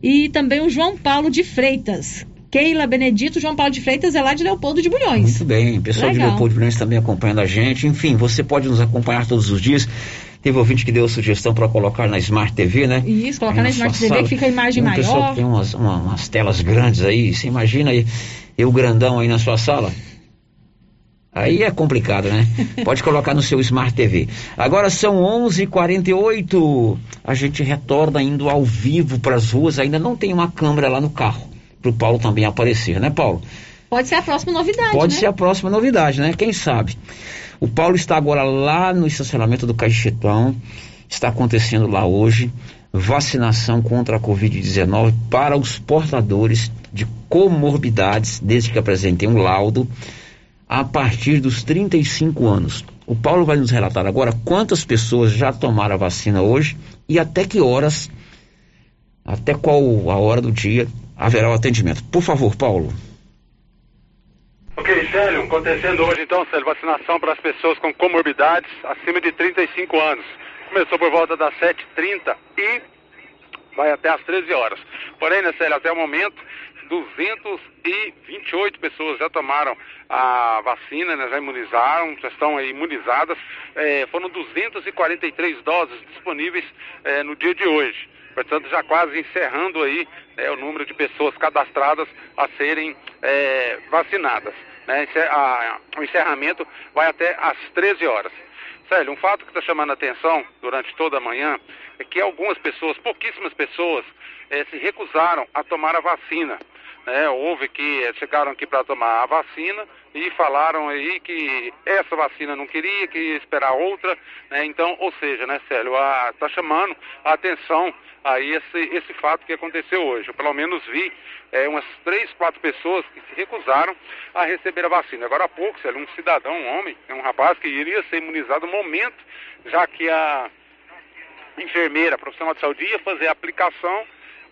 e também o João Paulo de Freitas. Keila Benedito, João Paulo de Freitas é lá de Leopoldo de Bulhões. Muito bem, pessoal de Legal. Leopoldo de Bulhões também acompanhando a gente. Enfim, você pode nos acompanhar todos os dias. Teve ouvinte que deu a sugestão para colocar na Smart TV, né? Isso, colocar Aí na Smart TV sala. que fica a imagem um pessoal maior. que tem umas, uma- umas telas grandes aí. Você imagina aí, eu grandão aí na sua sala? Aí é complicado, né? Pode colocar no seu Smart TV. Agora são 11:48. A gente retorna indo ao vivo para as ruas. Ainda não tem uma câmera lá no carro para o Paulo também aparecer, né, Paulo? Pode ser a próxima novidade, Pode né? ser a próxima novidade, né? Quem sabe? O Paulo está agora lá no estacionamento do Caixetão. Está acontecendo lá hoje vacinação contra a Covid-19 para os portadores de comorbidades, desde que apresentem um laudo, a partir dos 35 anos. O Paulo vai nos relatar agora quantas pessoas já tomaram a vacina hoje e até que horas, até qual a hora do dia haverá o atendimento. Por favor, Paulo. Ok, Célio, acontecendo hoje então, Célio, vacinação para as pessoas com comorbidades acima de 35 anos. Começou por volta das 7h30 e vai até às 13 horas. Porém, né, Célio, até o momento, 228 pessoas já tomaram a vacina, né, já imunizaram, já estão imunizadas. Eh, foram 243 doses disponíveis eh, no dia de hoje. Portanto, já quase encerrando aí né, o número de pessoas cadastradas a serem eh, vacinadas. né? O encerramento vai até às 13 horas. Célio, um fato que está chamando a atenção durante toda a manhã é que algumas pessoas, pouquíssimas pessoas, eh, se recusaram a tomar a vacina. Né? houve que eh, chegaram aqui para tomar a vacina e falaram aí que essa vacina não queria, que ia esperar outra. né? Então, ou seja, né, Célio, está chamando a atenção aí esse, esse fato que aconteceu hoje. Eu pelo menos vi eh, umas três, quatro pessoas que se recusaram a receber a vacina. Agora há pouco, Célio, um cidadão, um homem, é um rapaz que iria ser imunizado no momento, já que a enfermeira, profissional de saúde, ia fazer a aplicação,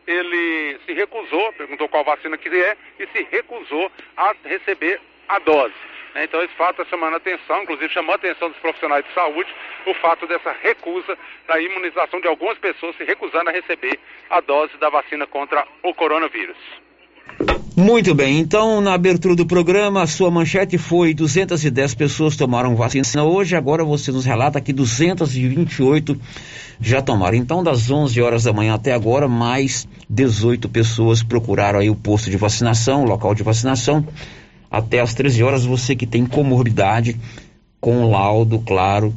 ele se recusou, perguntou qual vacina que é, e se recusou a receber a dose. né? Então esse fato está chamando a atenção, inclusive chamou a atenção dos profissionais de saúde, o fato dessa recusa da imunização de algumas pessoas se recusando a receber a dose da vacina contra o coronavírus. Muito bem, então na abertura do programa, a sua manchete foi 210 pessoas tomaram vacina hoje, agora você nos relata que 228 já tomaram. Então, das 11 horas da manhã até agora, mais 18 pessoas procuraram aí o posto de vacinação, o local de vacinação. Até às 13 horas, você que tem comorbidade, com laudo, claro,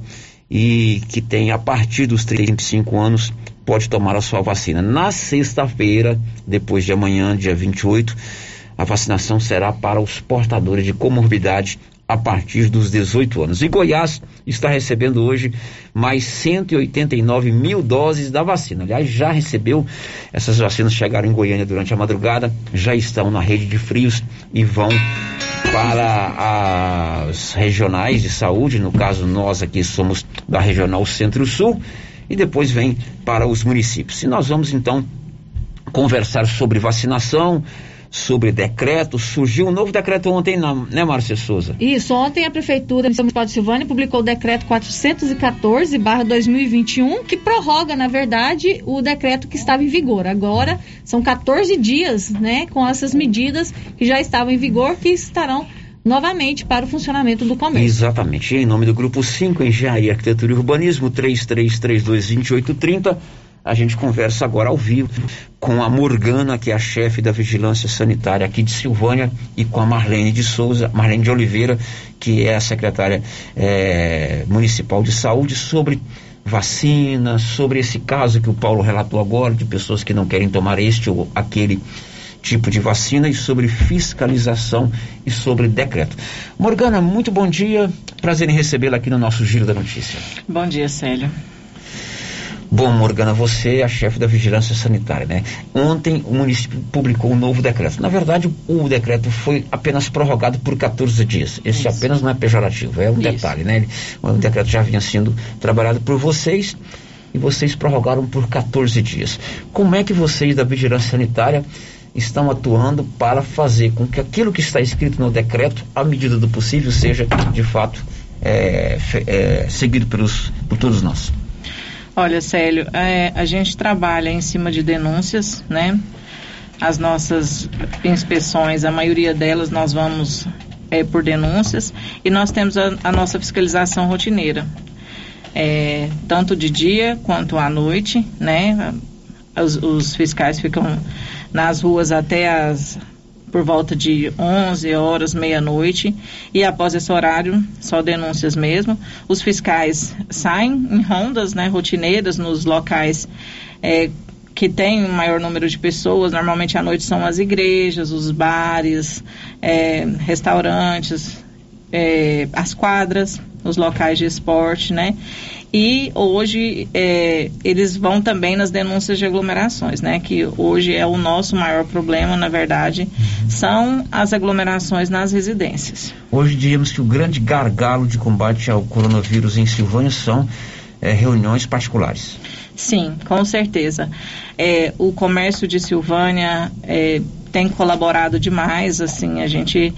e que tem a partir dos 35 anos, pode tomar a sua vacina. Na sexta-feira, depois de amanhã, dia 28, a vacinação será para os portadores de comorbidade a partir dos 18 anos. E Goiás está recebendo hoje mais 189 mil doses da vacina. Aliás, já recebeu, essas vacinas chegaram em Goiânia durante a madrugada, já estão na rede de frios e vão para as regionais de saúde, no caso nós aqui somos da Regional Centro-Sul, e depois vem para os municípios. E nós vamos então conversar sobre vacinação, sobre decreto. Surgiu um novo decreto ontem, né, Márcia Souza? Isso, ontem a Prefeitura de São Municipal de Silvânia publicou o decreto 414-2021, que prorroga, na verdade, o decreto que estava em vigor. Agora são 14 dias, né, com essas medidas que já estavam em vigor, que estarão novamente para o funcionamento do comércio. Exatamente. Em nome do Grupo 5, Engenharia, Arquitetura e Urbanismo, 33322830, a gente conversa agora ao vivo com a Morgana, que é a chefe da Vigilância Sanitária aqui de Silvânia, e com a Marlene de Souza, Marlene de Oliveira, que é a secretária eh, municipal de saúde, sobre vacina, sobre esse caso que o Paulo relatou agora, de pessoas que não querem tomar este ou aquele tipo de vacina e sobre fiscalização e sobre decreto. Morgana, muito bom dia. Prazer em recebê-la aqui no nosso Giro da Notícia. Bom dia, Célio. Bom, Morgana, você é a chefe da Vigilância Sanitária, né? Ontem o município publicou um novo decreto. Na verdade, o decreto foi apenas prorrogado por 14 dias. Esse apenas não é pejorativo, é um detalhe, né? O decreto já vinha sendo trabalhado por vocês e vocês prorrogaram por 14 dias. Como é que vocês da Vigilância Sanitária estão atuando para fazer com que aquilo que está escrito no decreto, à medida do possível, seja de fato é, é, seguido pelos, por todos nós? Olha, Célio, é, a gente trabalha em cima de denúncias, né? as nossas inspeções, a maioria delas nós vamos é, por denúncias e nós temos a, a nossa fiscalização rotineira. É, tanto de dia quanto à noite, né? Os, os fiscais ficam nas ruas até as por volta de 11 horas, meia-noite, e após esse horário, só denúncias mesmo. Os fiscais saem em rondas, né, rotineiras nos locais é, que tem um maior número de pessoas. Normalmente à noite são as igrejas, os bares, é, restaurantes, é, as quadras, os locais de esporte, né? E hoje é, eles vão também nas denúncias de aglomerações, né? Que hoje é o nosso maior problema, na verdade, são as aglomerações nas residências. Hoje diríamos que o grande gargalo de combate ao coronavírus em Silvânia são é, reuniões particulares. Sim, com certeza. É, o comércio de Silvânia é, tem colaborado demais, assim, a gente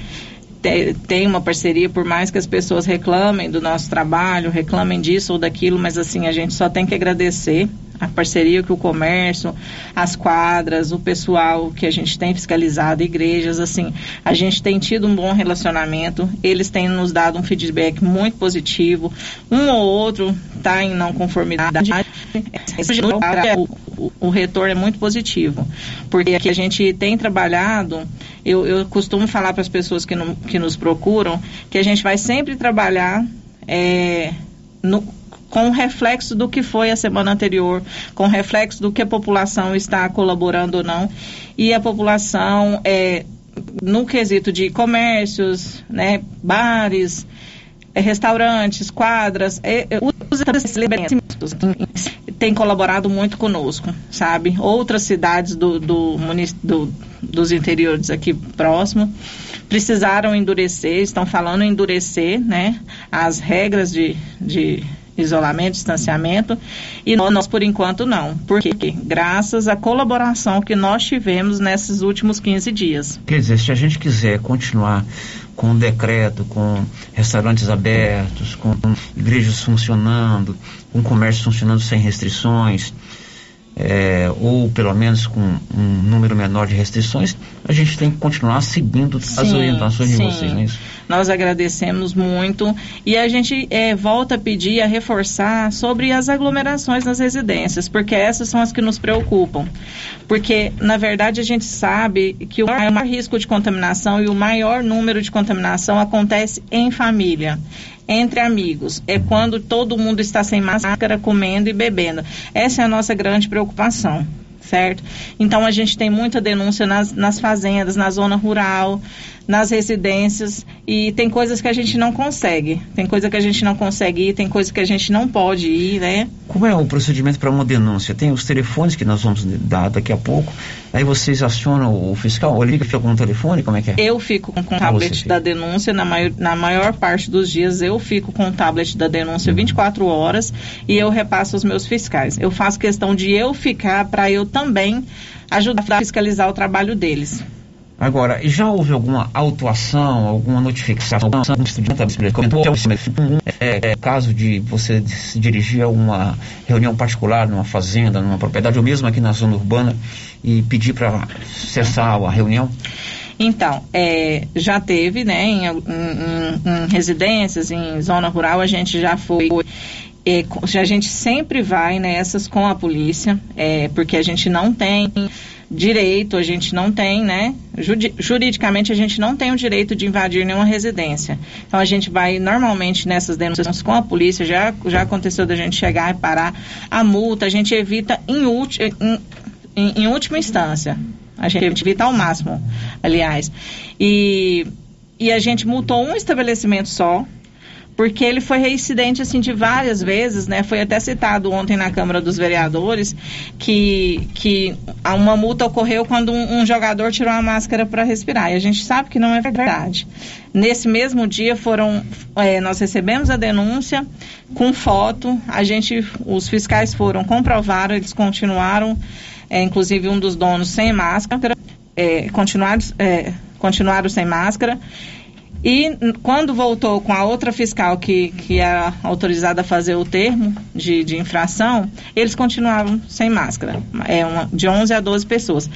tem uma parceria, por mais que as pessoas reclamem do nosso trabalho, reclamem disso ou daquilo, mas assim, a gente só tem que agradecer a parceria que o comércio, as quadras, o pessoal que a gente tem fiscalizado, igrejas, assim, a gente tem tido um bom relacionamento, eles têm nos dado um feedback muito positivo, um ou outro está em não conformidade, o, o, retorno é muito positivo, porque aqui a gente tem trabalhado, eu, eu costumo falar para as pessoas que, que nos procuram, que a gente vai sempre trabalhar é, no, com reflexo do que foi a semana anterior, com reflexo do que a população está colaborando ou não. E a população, é, no quesito de comércios, né, bares, é, restaurantes, quadras, é, é os estabelecimentos têm colaborado muito conosco, sabe? Outras cidades do, do, do, dos interiores aqui próximo precisaram endurecer, estão falando em endurecer, né? As regras de, de isolamento, distanciamento, e nós, por enquanto, não. Porque graças à colaboração que nós tivemos nesses últimos 15 dias. Quer dizer, se a gente quiser continuar com o decreto, com restaurantes abertos, com igrejas funcionando, com comércio funcionando sem restrições, é, ou pelo menos com um número menor de restrições, a gente tem que continuar seguindo sim, as orientações sim. de vocês, não é isso? Nós agradecemos muito e a gente é, volta a pedir, a reforçar sobre as aglomerações nas residências, porque essas são as que nos preocupam. Porque, na verdade, a gente sabe que o maior risco de contaminação e o maior número de contaminação acontece em família entre amigos. É quando todo mundo está sem máscara, comendo e bebendo. Essa é a nossa grande preocupação certo? Então a gente tem muita denúncia nas, nas fazendas, na zona rural, nas residências e tem coisas que a gente não consegue. Tem coisa que a gente não consegue ir, tem coisa que a gente não pode ir, né? Como é o procedimento para uma denúncia? Tem os telefones que nós vamos dar daqui a pouco. Aí vocês acionam o fiscal, ou liga fica com o telefone, como é que é? Eu fico com o tablet da denúncia, na maior, na maior parte dos dias eu fico com o tablet da denúncia uhum. 24 horas e eu repasso os meus fiscais. Eu faço questão de eu ficar para eu também ajudar a fiscalizar o trabalho deles. Agora, já houve alguma autuação, alguma notificação, algum estudante comentou é, é, caso de você se dirigir a uma reunião particular numa fazenda, numa propriedade, ou mesmo aqui na zona urbana, e pedir para cessar a reunião? Então, é, já teve, né, em, em, em, residências, em zona rural, a gente já foi. É, a gente sempre vai nessas com a polícia, é, porque a gente não tem direito, a gente não tem, né? Juridicamente a gente não tem o direito de invadir nenhuma residência. Então a gente vai normalmente nessas denúncias com a polícia, já, já aconteceu da gente chegar e parar a multa, a gente evita em, em, em, em última instância. A gente evita ao máximo, aliás. E, e a gente multou um estabelecimento só, porque ele foi reincidente assim de várias vezes, né? Foi até citado ontem na Câmara dos Vereadores que, que uma multa ocorreu quando um, um jogador tirou a máscara para respirar. E a gente sabe que não é verdade. Nesse mesmo dia foram, é, nós recebemos a denúncia com foto. A gente, os fiscais foram comprovaram, eles continuaram, é, inclusive um dos donos sem máscara, é, continuaram, é, continuaram sem máscara E quando voltou com a outra fiscal que, que era autorizada a fazer o termo de, de infração, eles continuavam sem máscara, é uma, de 11 a 12 pessoas.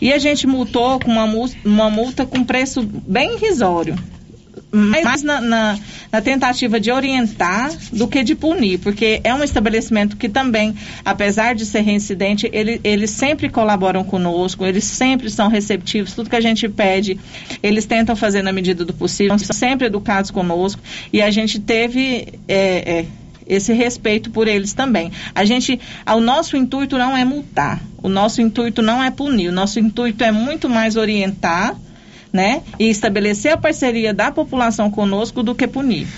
E a gente multou com uma, uma multa com preço bem irrisório. Mais na, na- na tentativa de orientar do que de punir, porque é um estabelecimento que também, apesar de ser reincidente, ele, eles sempre colaboram conosco, eles sempre são receptivos, tudo que a gente pede, eles tentam fazer na medida do possível, são sempre educados conosco e a gente teve. é, é, esse respeito por eles também. A gente, o nosso intuito não é multar, o nosso intuito não é punir, o nosso intuito é muito mais orientar, né, e estabelecer a parceria da população conosco do que punir.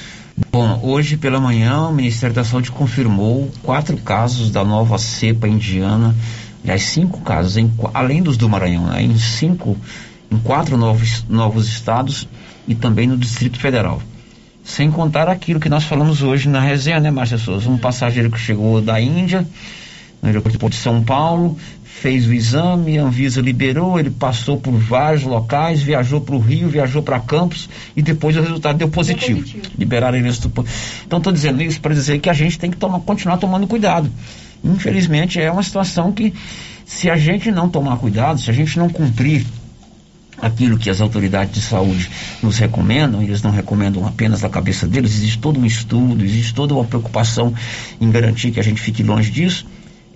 Bom, hoje pela manhã o Ministério da Saúde confirmou quatro casos da nova cepa indiana, aliás, cinco casos, em além dos do Maranhão, né, em cinco, em quatro novos, novos estados e também no Distrito Federal. Sem contar aquilo que nós falamos hoje na resenha, né, Márcia Souza? Um passageiro que chegou da Índia, no aeroporto de São Paulo, fez o exame, a Anvisa liberou, ele passou por vários locais, viajou para o Rio, viajou para Campos e depois o resultado deu positivo. Liberaram ele. do- Então estou dizendo isso para dizer que a gente tem que tomar- continuar tomando cuidado. Infelizmente é uma situação que se a gente não tomar cuidado, se a gente não cumprir aquilo que as autoridades de saúde nos recomendam, eles não recomendam apenas da cabeça deles, existe todo um estudo, existe toda uma preocupação em garantir que a gente fique longe disso.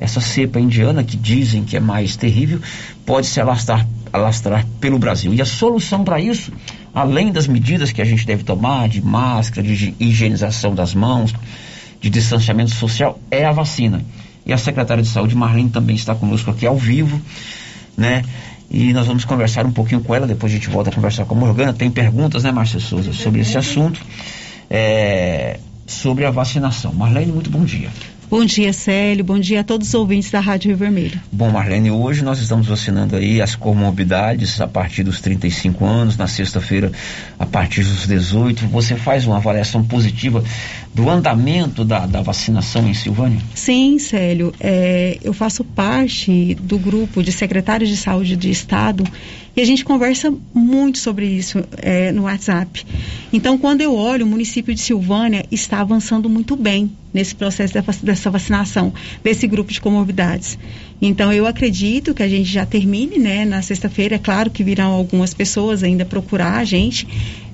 Essa cepa indiana, que dizem que é mais terrível, pode se alastrar, alastrar pelo Brasil. E a solução para isso, além das medidas que a gente deve tomar, de máscara, de higienização das mãos, de distanciamento social, é a vacina. E a secretária de saúde, Marlene, também está conosco aqui ao vivo, né? E nós vamos conversar um pouquinho com ela, depois a gente volta a conversar com a Morgana. Tem perguntas, né, Márcia Souza, sobre esse assunto, é, sobre a vacinação. Marlene, muito bom dia. Bom dia, Célio. Bom dia a todos os ouvintes da Rádio Rio Vermelho. Bom, Marlene, hoje nós estamos vacinando aí as comorbidades a partir dos 35 anos, na sexta-feira a partir dos 18. Você faz uma avaliação positiva do andamento da, da vacinação em Silvânia? Sim, Célio. é, eu faço parte do grupo de secretários de saúde de Estado e a gente conversa muito sobre isso é, no WhatsApp. Então, quando eu olho, o município de Silvânia está avançando muito bem nesse processo dessa vacinação, desse grupo de comorbidades. Então, eu acredito que a gente já termine, né, na sexta-feira. É claro que virão algumas pessoas ainda procurar a gente.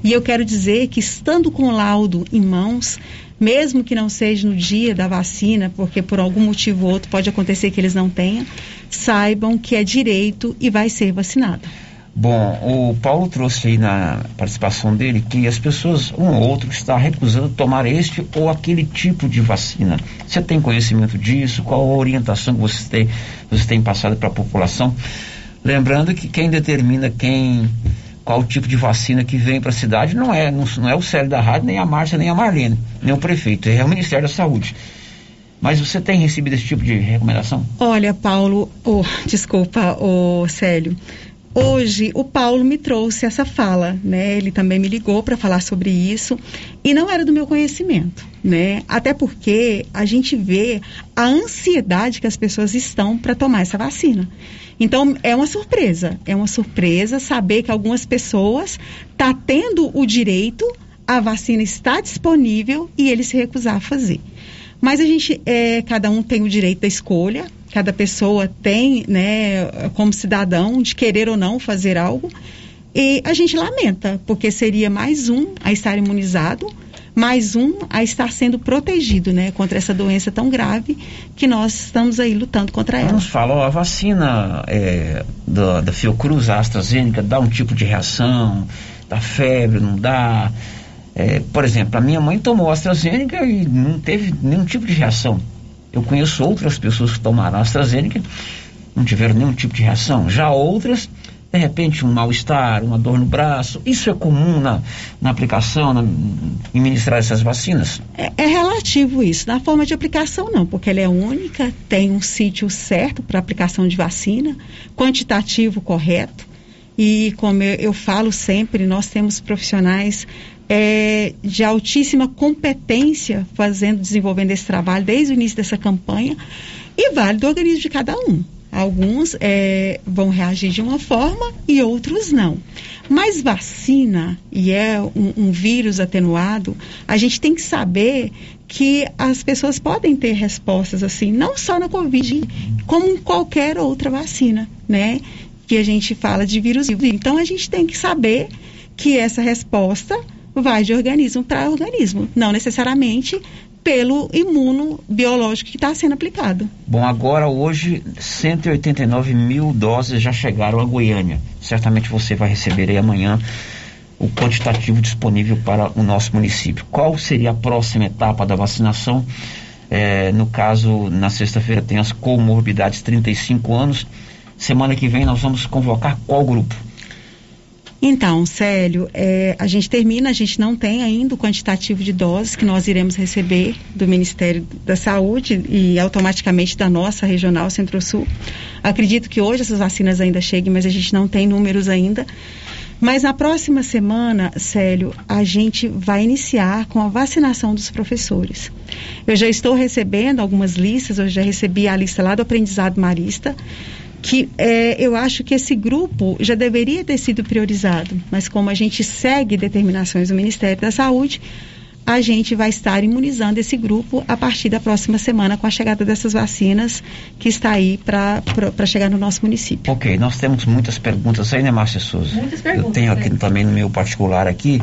E eu quero dizer que, estando com o laudo em mãos, mesmo que não seja no dia da vacina, porque por algum motivo ou outro pode acontecer que eles não tenham, saibam que é direito e vai ser vacinado. Bom, o Paulo trouxe aí na participação dele que as pessoas, um ou outro, está recusando tomar este ou aquele tipo de vacina. Você tem conhecimento disso? Qual a orientação que você tem, você tem passado para a população? Lembrando que quem determina quem qual tipo de vacina que vem para a cidade não é, não, não é o Célio da Rádio, nem a Márcia, nem a Marlene, nem o prefeito, é o Ministério da Saúde. Mas você tem recebido esse tipo de recomendação? Olha, Paulo, oh, desculpa, oh, Célio. Hoje o Paulo me trouxe essa fala, né? Ele também me ligou para falar sobre isso e não era do meu conhecimento, né? Até porque a gente vê a ansiedade que as pessoas estão para tomar essa vacina. Então é uma surpresa, é uma surpresa saber que algumas pessoas tá tendo o direito, a vacina está disponível e ele se recusar a fazer. Mas a gente, é, cada um tem o direito da escolha, cada pessoa tem, né, como cidadão, de querer ou não fazer algo. E a gente lamenta, porque seria mais um a estar imunizado, mais um a estar sendo protegido, né, contra essa doença tão grave que nós estamos aí lutando contra ela. Nos fala, ó, a vacina é, da, da Fiocruz, a AstraZeneca, dá um tipo de reação, dá febre, não dá. É, por exemplo, a minha mãe tomou AstraZeneca e não teve nenhum tipo de reação. Eu conheço outras pessoas que tomaram AstraZeneca, não tiveram nenhum tipo de reação. Já outras, de repente, um mal-estar, uma dor no braço. Isso é comum na, na aplicação, na, em ministrar essas vacinas? É, é relativo isso. Na forma de aplicação, não, porque ela é única, tem um sítio certo para aplicação de vacina, quantitativo correto. E como eu, eu falo sempre, nós temos profissionais é, de altíssima competência fazendo, desenvolvendo esse trabalho desde o início dessa campanha e vale do organismo de cada um. Alguns é, vão reagir de uma forma e outros não. Mas vacina, e é um, um vírus atenuado, a gente tem que saber que as pessoas podem ter respostas assim, não só na Covid, como em qualquer outra vacina, né? Que a gente fala de vírus vivo. Então a gente tem que saber que essa resposta vai de organismo para organismo, não necessariamente pelo imuno biológico que está sendo aplicado. Bom, agora hoje 189 mil doses já chegaram a Goiânia. Certamente você vai receber aí amanhã o quantitativo disponível para o nosso município. Qual seria a próxima etapa da vacinação? É, no caso, na sexta-feira tem as comorbidades 35 anos. Semana que vem nós vamos convocar qual grupo? Então, Célio, é, a gente termina, a gente não tem ainda o quantitativo de doses que nós iremos receber do Ministério da Saúde e automaticamente da nossa regional Centro-Sul. Acredito que hoje essas vacinas ainda cheguem, mas a gente não tem números ainda. Mas na próxima semana, Célio, a gente vai iniciar com a vacinação dos professores. Eu já estou recebendo algumas listas, eu já recebi a lista lá do aprendizado marista que é, eu acho que esse grupo já deveria ter sido priorizado, mas como a gente segue determinações do Ministério da Saúde, a gente vai estar imunizando esse grupo a partir da próxima semana com a chegada dessas vacinas que está aí para chegar no nosso município. Ok, nós temos muitas perguntas aí, né, Márcia Souza? Muitas perguntas. Eu tenho aqui né? também no meu particular aqui,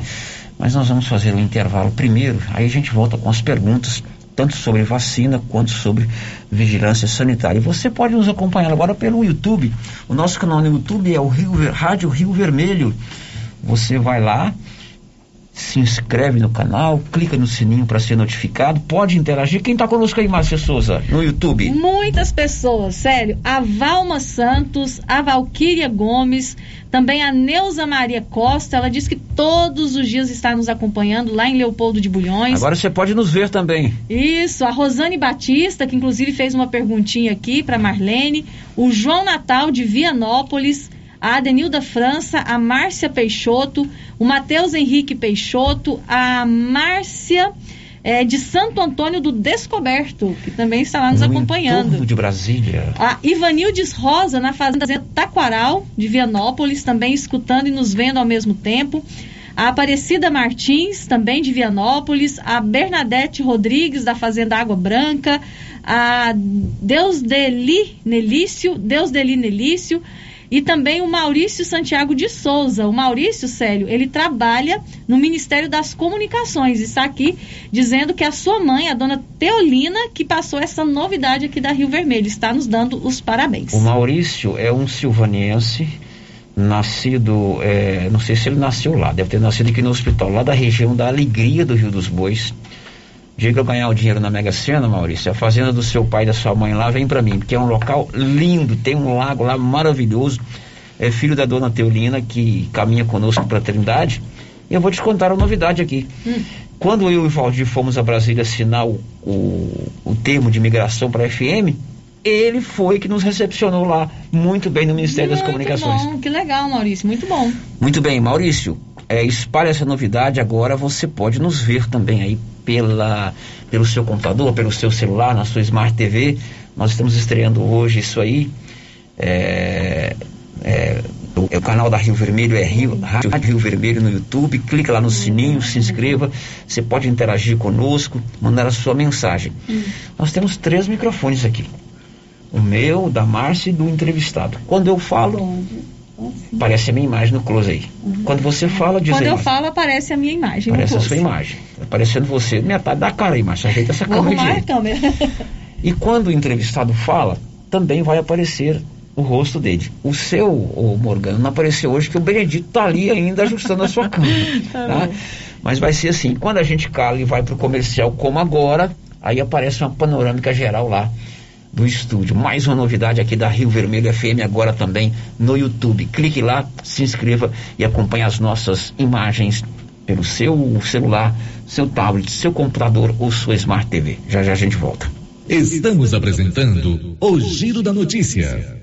mas nós vamos fazer um intervalo primeiro, aí a gente volta com as perguntas tanto sobre vacina quanto sobre vigilância sanitária. E você pode nos acompanhar agora pelo YouTube. O nosso canal no YouTube é o Rio, Rádio Rio Vermelho. Você vai lá, se inscreve no canal, clica no sininho para ser notificado, pode interagir. Quem está conosco aí, Márcia Souza, no YouTube? Muitas pessoas, sério. A Valma Santos, a Valquíria Gomes, também a Neuza Maria Costa, ela diz que todos os dias está nos acompanhando lá em Leopoldo de Bulhões. Agora você pode nos ver também. Isso, a Rosane Batista, que inclusive fez uma perguntinha aqui para Marlene, o João Natal de Vianópolis, a Adenilda França, a Márcia Peixoto, o Matheus Henrique Peixoto, a Márcia é, de Santo Antônio do Descoberto, que também está lá nos no acompanhando. de Brasília. A Ivanildes Rosa, na Fazenda Taquaral, de Vianópolis, também escutando e nos vendo ao mesmo tempo. A Aparecida Martins, também de Vianópolis. A Bernadette Rodrigues, da Fazenda Água Branca. A Deus Deli Nelício, Deus Deli Nelício. E também o Maurício Santiago de Souza. O Maurício, Célio, ele trabalha no Ministério das Comunicações. Está aqui dizendo que a sua mãe, a dona Teolina, que passou essa novidade aqui da Rio Vermelho, está nos dando os parabéns. O Maurício é um silvaniense, nascido, é, não sei se ele nasceu lá, deve ter nascido aqui no hospital, lá da região da Alegria do Rio dos Bois. Diga eu ganhar o dinheiro na Mega Sena, Maurício, a fazenda do seu pai e da sua mãe lá vem para mim, porque é um local lindo, tem um lago lá maravilhoso. É filho da dona Teolina que caminha conosco para a Trindade. E eu vou te contar uma novidade aqui. Quando eu e o Valdir fomos a Brasília assinar o, o, o termo de migração para a FM, ele foi que nos recepcionou lá muito bem no Ministério das Comunicações. Bom, que legal, Maurício, muito bom. Muito bem, Maurício, é, espalhe essa novidade agora. Você pode nos ver também aí pela, pelo seu computador, pelo seu celular, na sua Smart TV. Nós estamos estreando hoje isso aí. É, é, o, o canal da Rio Vermelho é Rio, Rádio Rio Vermelho no YouTube. Clica lá no sininho, se inscreva. Você pode interagir conosco, mandar a sua mensagem. Nós temos três microfones aqui. O meu, da Márcia e do entrevistado. Quando eu falo, aparece a minha imagem no close aí. Quando você fala, diz Quando eu falo, aparece a minha imagem. Aparece a sua imagem. Aparecendo você. Metade da cara aí, Márcia. Ajeita essa Vou câmera arrumar a câmera. E quando o entrevistado fala, também vai aparecer o rosto dele. O seu, o Morgano, não apareceu hoje, que o Benedito tá ali ainda ajustando a sua câmera. tá? Mas vai ser assim, quando a gente cala e vai pro comercial como agora, aí aparece uma panorâmica geral lá do estúdio. Mais uma novidade aqui da Rio Vermelho FM, agora também no YouTube. Clique lá, se inscreva e acompanhe as nossas imagens pelo seu celular, seu tablet, seu computador ou sua Smart TV. Já já a gente volta. Estamos apresentando o Giro da Notícia.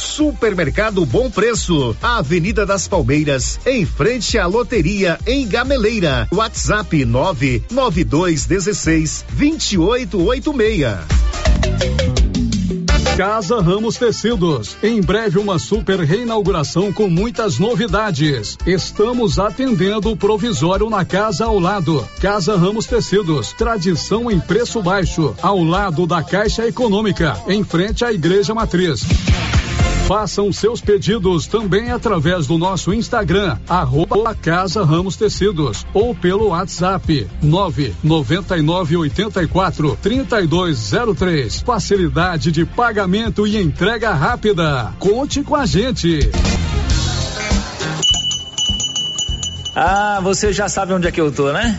Supermercado Bom Preço, Avenida das Palmeiras, em frente à loteria em Gameleira. WhatsApp 99216 2886. Casa Ramos Tecidos. Em breve, uma super reinauguração com muitas novidades. Estamos atendendo o provisório na casa ao lado. Casa Ramos Tecidos. Tradição em preço baixo. Ao lado da Caixa Econômica. Em frente à Igreja Matriz. Façam seus pedidos também através do nosso Instagram, arroba Casa Ramos Tecidos, ou pelo WhatsApp 99984 3203. Facilidade de pagamento e entrega rápida. Conte com a gente. Ah, você já sabe onde é que eu tô, né?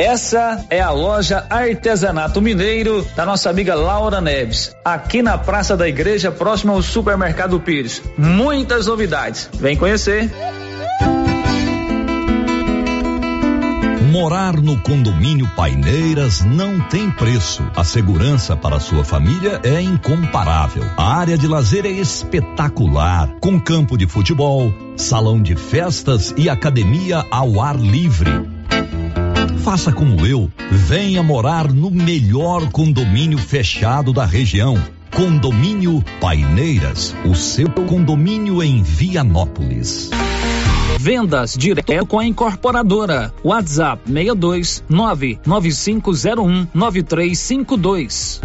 Essa é a loja Artesanato Mineiro da nossa amiga Laura Neves, aqui na Praça da Igreja, próximo ao Supermercado Pires. Muitas novidades. Vem conhecer. Morar no condomínio Paineiras não tem preço. A segurança para sua família é incomparável. A área de lazer é espetacular, com campo de futebol, salão de festas e academia ao ar livre. Faça como eu, venha morar no melhor condomínio fechado da região. Condomínio Paineiras, o seu condomínio em Vianópolis. Vendas direto com a incorporadora. WhatsApp 62 99501 9352.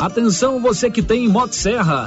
Atenção você que tem Motosserra.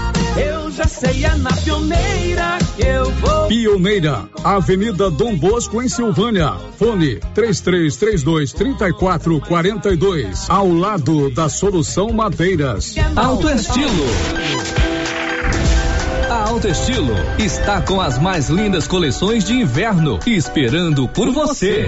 Eu já sei, é na pioneira que eu vou. Pioneira, Avenida Dom Bosco, em Silvânia. Fone 3332 3442. Ao lado da Solução Madeiras. Alto Estilo. A Alto Estilo está com as mais lindas coleções de inverno esperando por você.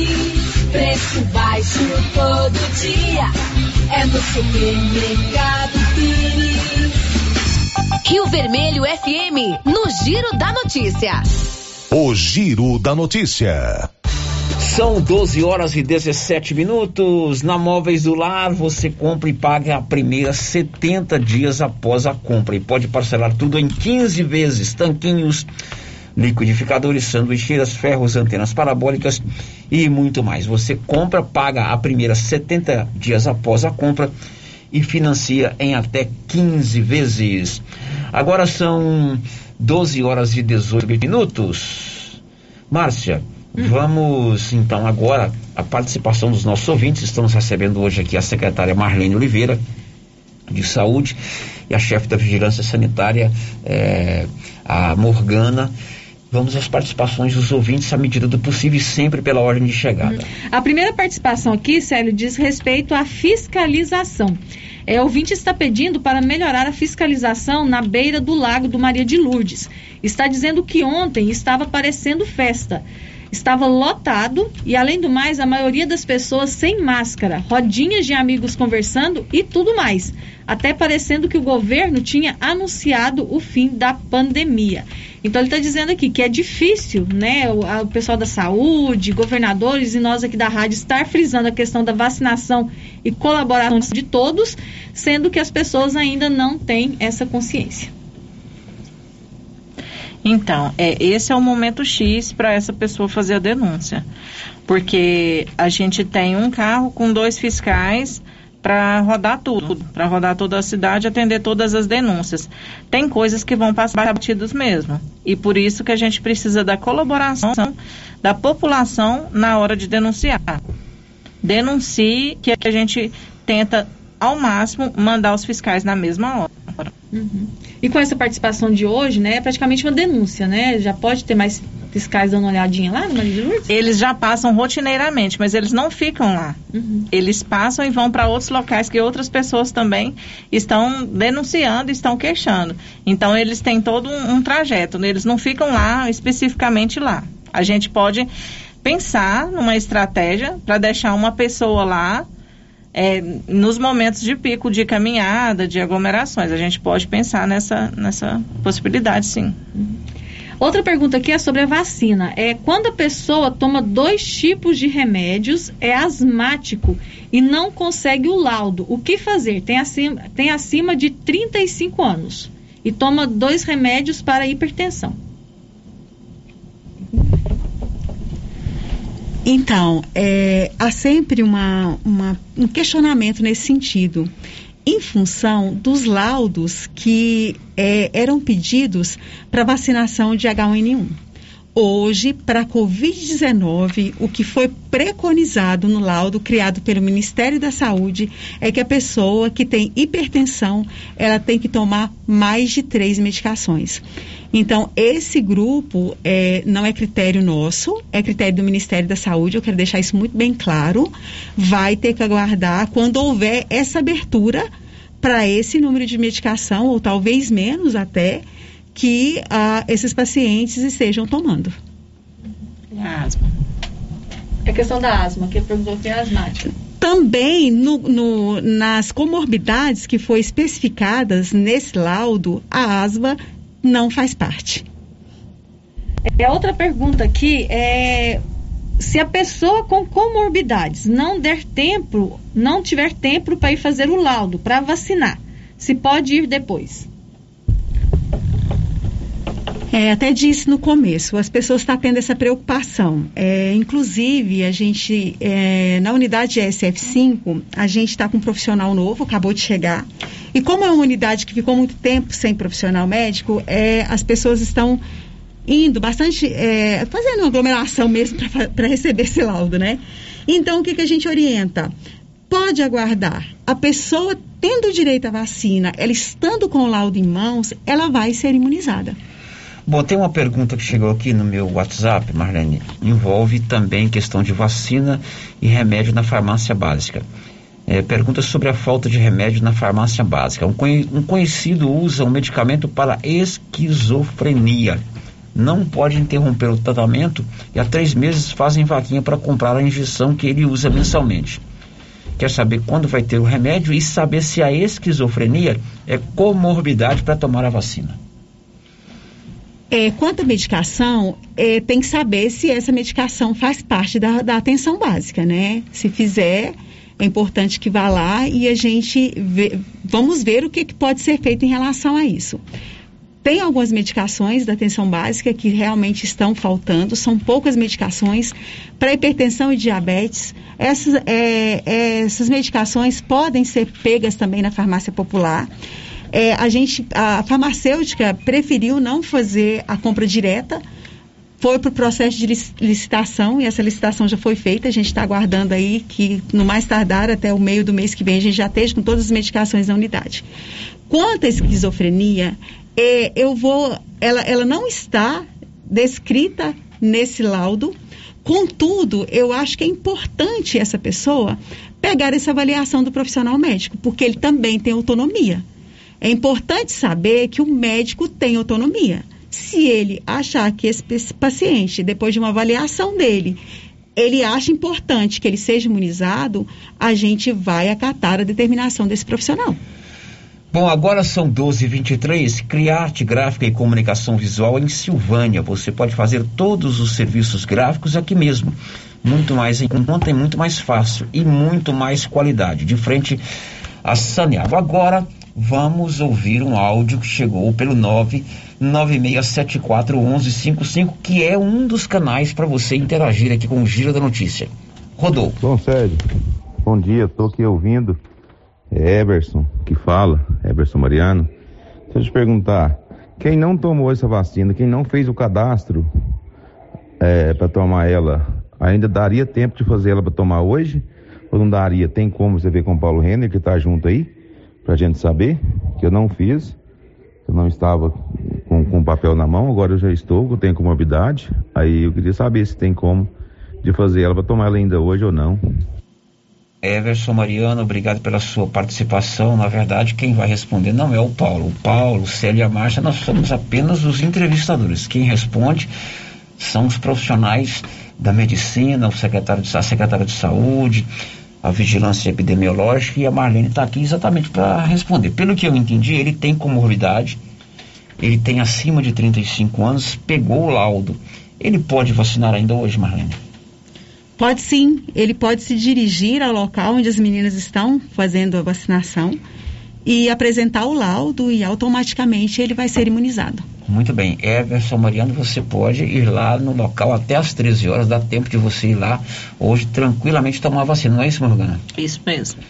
Preço baixo todo dia. É no supermercado Pires. Rio Vermelho FM, no Giro da Notícia. O Giro da Notícia. São 12 horas e 17 minutos. Na Móveis do Lar, você compra e paga a primeira 70 dias após a compra. E pode parcelar tudo em 15 vezes. Tanquinhos, liquidificadores, sanduicheiras, ferros, antenas parabólicas e muito mais. Você compra, paga a primeira 70 dias após a compra e financia em até 15 vezes. Agora são 12 horas e 18 minutos. Márcia, vamos então agora a participação dos nossos ouvintes. Estamos recebendo hoje aqui a secretária Marlene Oliveira, de Saúde, e a chefe da Vigilância Sanitária, eh, a Morgana. Vamos às participações dos ouvintes à medida do possível e sempre pela ordem de chegada. A primeira participação aqui, Célio, diz respeito à fiscalização. É, o ouvinte está pedindo para melhorar a fiscalização na beira do lago do Maria de Lourdes. Está dizendo que ontem estava parecendo festa. Estava lotado e, além do mais, a maioria das pessoas sem máscara, rodinhas de amigos conversando e tudo mais. Até parecendo que o governo tinha anunciado o fim da pandemia. Então ele está dizendo aqui que é difícil, né, o, a- o pessoal da saúde, governadores e nós aqui da rádio estar frisando a questão da vacinação e colaboração de todos, sendo que as pessoas ainda não têm essa consciência. Então, é, esse é o momento X para essa pessoa fazer a denúncia. Porque a gente tem um carro com dois fiscais para rodar tudo, para rodar toda a cidade, atender todas as denúncias. Tem coisas que vão passar batidos mesmo. E por isso que a gente precisa da colaboração da população na hora de denunciar. Denuncie que a gente tenta ao máximo mandar os fiscais na mesma hora. Uhum. E com essa participação de hoje, né, é praticamente uma denúncia, né? Já pode ter mais fiscais dando uma olhadinha lá no Maria de Lourdes? Eles já passam rotineiramente, mas eles não ficam lá. Uhum. Eles passam e vão para outros locais que outras pessoas também estão denunciando, estão queixando. Então eles têm todo um, um trajeto, né? eles não ficam lá especificamente lá. A gente pode pensar numa estratégia para deixar uma pessoa lá é, nos momentos de pico de caminhada, de aglomerações. A gente pode pensar nessa, nessa possibilidade, sim. Outra pergunta aqui é sobre a vacina. É quando a pessoa toma dois tipos de remédios, é asmático e não consegue o laudo. O que fazer? Tem acima, tem acima de 35 anos e toma dois remédios para hipertensão. Então, é, há sempre uma, uma, um questionamento nesse sentido, em função dos laudos que é, eram pedidos para vacinação de H1N1. Hoje, para a Covid-19, o que foi preconizado no laudo criado pelo Ministério da Saúde é que a pessoa que tem hipertensão, ela tem que tomar mais de três medicações. Então, esse grupo é, não é critério nosso, é critério do Ministério da Saúde, eu quero deixar isso muito bem claro. Vai ter que aguardar quando houver essa abertura para esse número de medicação, ou talvez menos até, que ah, esses pacientes estejam tomando. A asma. É questão da asma, que perguntou que é asmática. Também no, no, nas comorbidades que foi especificadas nesse laudo, a asma não faz parte. É outra pergunta aqui é se a pessoa com comorbidades não der tempo, não tiver tempo para ir fazer o laudo para vacinar, se pode ir depois. É, até disse no começo, as pessoas estão tendo essa preocupação. É, inclusive, a gente, é, na unidade SF5, a gente está com um profissional novo, acabou de chegar. E como é uma unidade que ficou muito tempo sem profissional médico, é, as pessoas estão indo bastante, é, fazendo uma aglomeração mesmo para receber esse laudo, né? Então, o que, que a gente orienta? Pode aguardar. A pessoa tendo direito à vacina, ela estando com o laudo em mãos, ela vai ser imunizada. Bom, tem uma pergunta que chegou aqui no meu WhatsApp, Marlene. Envolve também questão de vacina e remédio na farmácia básica. É, pergunta sobre a falta de remédio na farmácia básica. Um, um conhecido usa um medicamento para esquizofrenia. Não pode interromper o tratamento e há três meses fazem vaquinha para comprar a injeção que ele usa mensalmente. Quer saber quando vai ter o remédio e saber se a esquizofrenia é comorbidade para tomar a vacina. É, quanto à medicação, é, tem que saber se essa medicação faz parte da, da atenção básica, né? Se fizer, é importante que vá lá e a gente vê, vamos ver o que, que pode ser feito em relação a isso. Tem algumas medicações da atenção básica que realmente estão faltando, são poucas medicações para hipertensão e diabetes. Essas, é, é, essas medicações podem ser pegas também na farmácia popular. É, a gente, a farmacêutica preferiu não fazer a compra direta, foi para o processo de licitação e essa licitação já foi feita. A gente está aguardando aí que, no mais tardar, até o meio do mês que vem, a gente já esteja com todas as medicações na unidade. Quanto à esquizofrenia, é, eu vou. Ela, ela não está descrita nesse laudo. Contudo, eu acho que é importante essa pessoa pegar essa avaliação do profissional médico, porque ele também tem autonomia. É importante saber que o médico tem autonomia. Se ele achar que esse paciente, depois de uma avaliação dele, ele acha importante que ele seja imunizado, a gente vai acatar a determinação desse profissional. Bom, agora são 12h23. Criarte Gráfica e Comunicação Visual em Silvânia. Você pode fazer todos os serviços gráficos aqui mesmo. Muito mais em conta e muito mais fácil. E muito mais qualidade. De frente a Saneago. Agora vamos ouvir um áudio que chegou pelo 996741155, que é um dos canais para você interagir aqui com o Giro da Notícia. Rodou. Bom, Sérgio, bom dia, estou aqui ouvindo. É Eberson que fala, Eberson Mariano. Deixa eu te perguntar, quem não tomou essa vacina, quem não fez o cadastro é, para tomar ela, ainda daria tempo de fazer ela para tomar hoje? Ou não daria? Tem como você ver com o Paulo Renner, que está junto aí? Pra gente saber que eu não fiz, eu não estava com com, com papel na mão, agora eu já estou, eu tenho comorbidade. Aí eu queria saber se tem como de fazer ela para tomar ela ainda hoje ou não. Everson Mariano, obrigado pela sua participação. Na verdade, quem vai responder não é o Paulo. O Paulo, o Célio e a Márcia, nós somos apenas os entrevistadores. Quem responde são os profissionais da medicina, o secretário de, a secretária de saúde, a vigilância epidemiológica e a Marlene está aqui exatamente para responder. Pelo que eu entendi, ele tem comorbidade, ele tem acima de 35 anos, pegou o laudo. Ele pode vacinar ainda hoje, Marlene? Pode sim, ele pode se dirigir ao local onde as meninas estão fazendo a vacinação e apresentar o laudo e automaticamente ele vai ser imunizado. Muito bem. Everson Mariano, você pode ir lá no local até às 13 horas, dá tempo de você ir lá hoje tranquilamente tomar a vacina, não é isso, Morgana? Isso mesmo.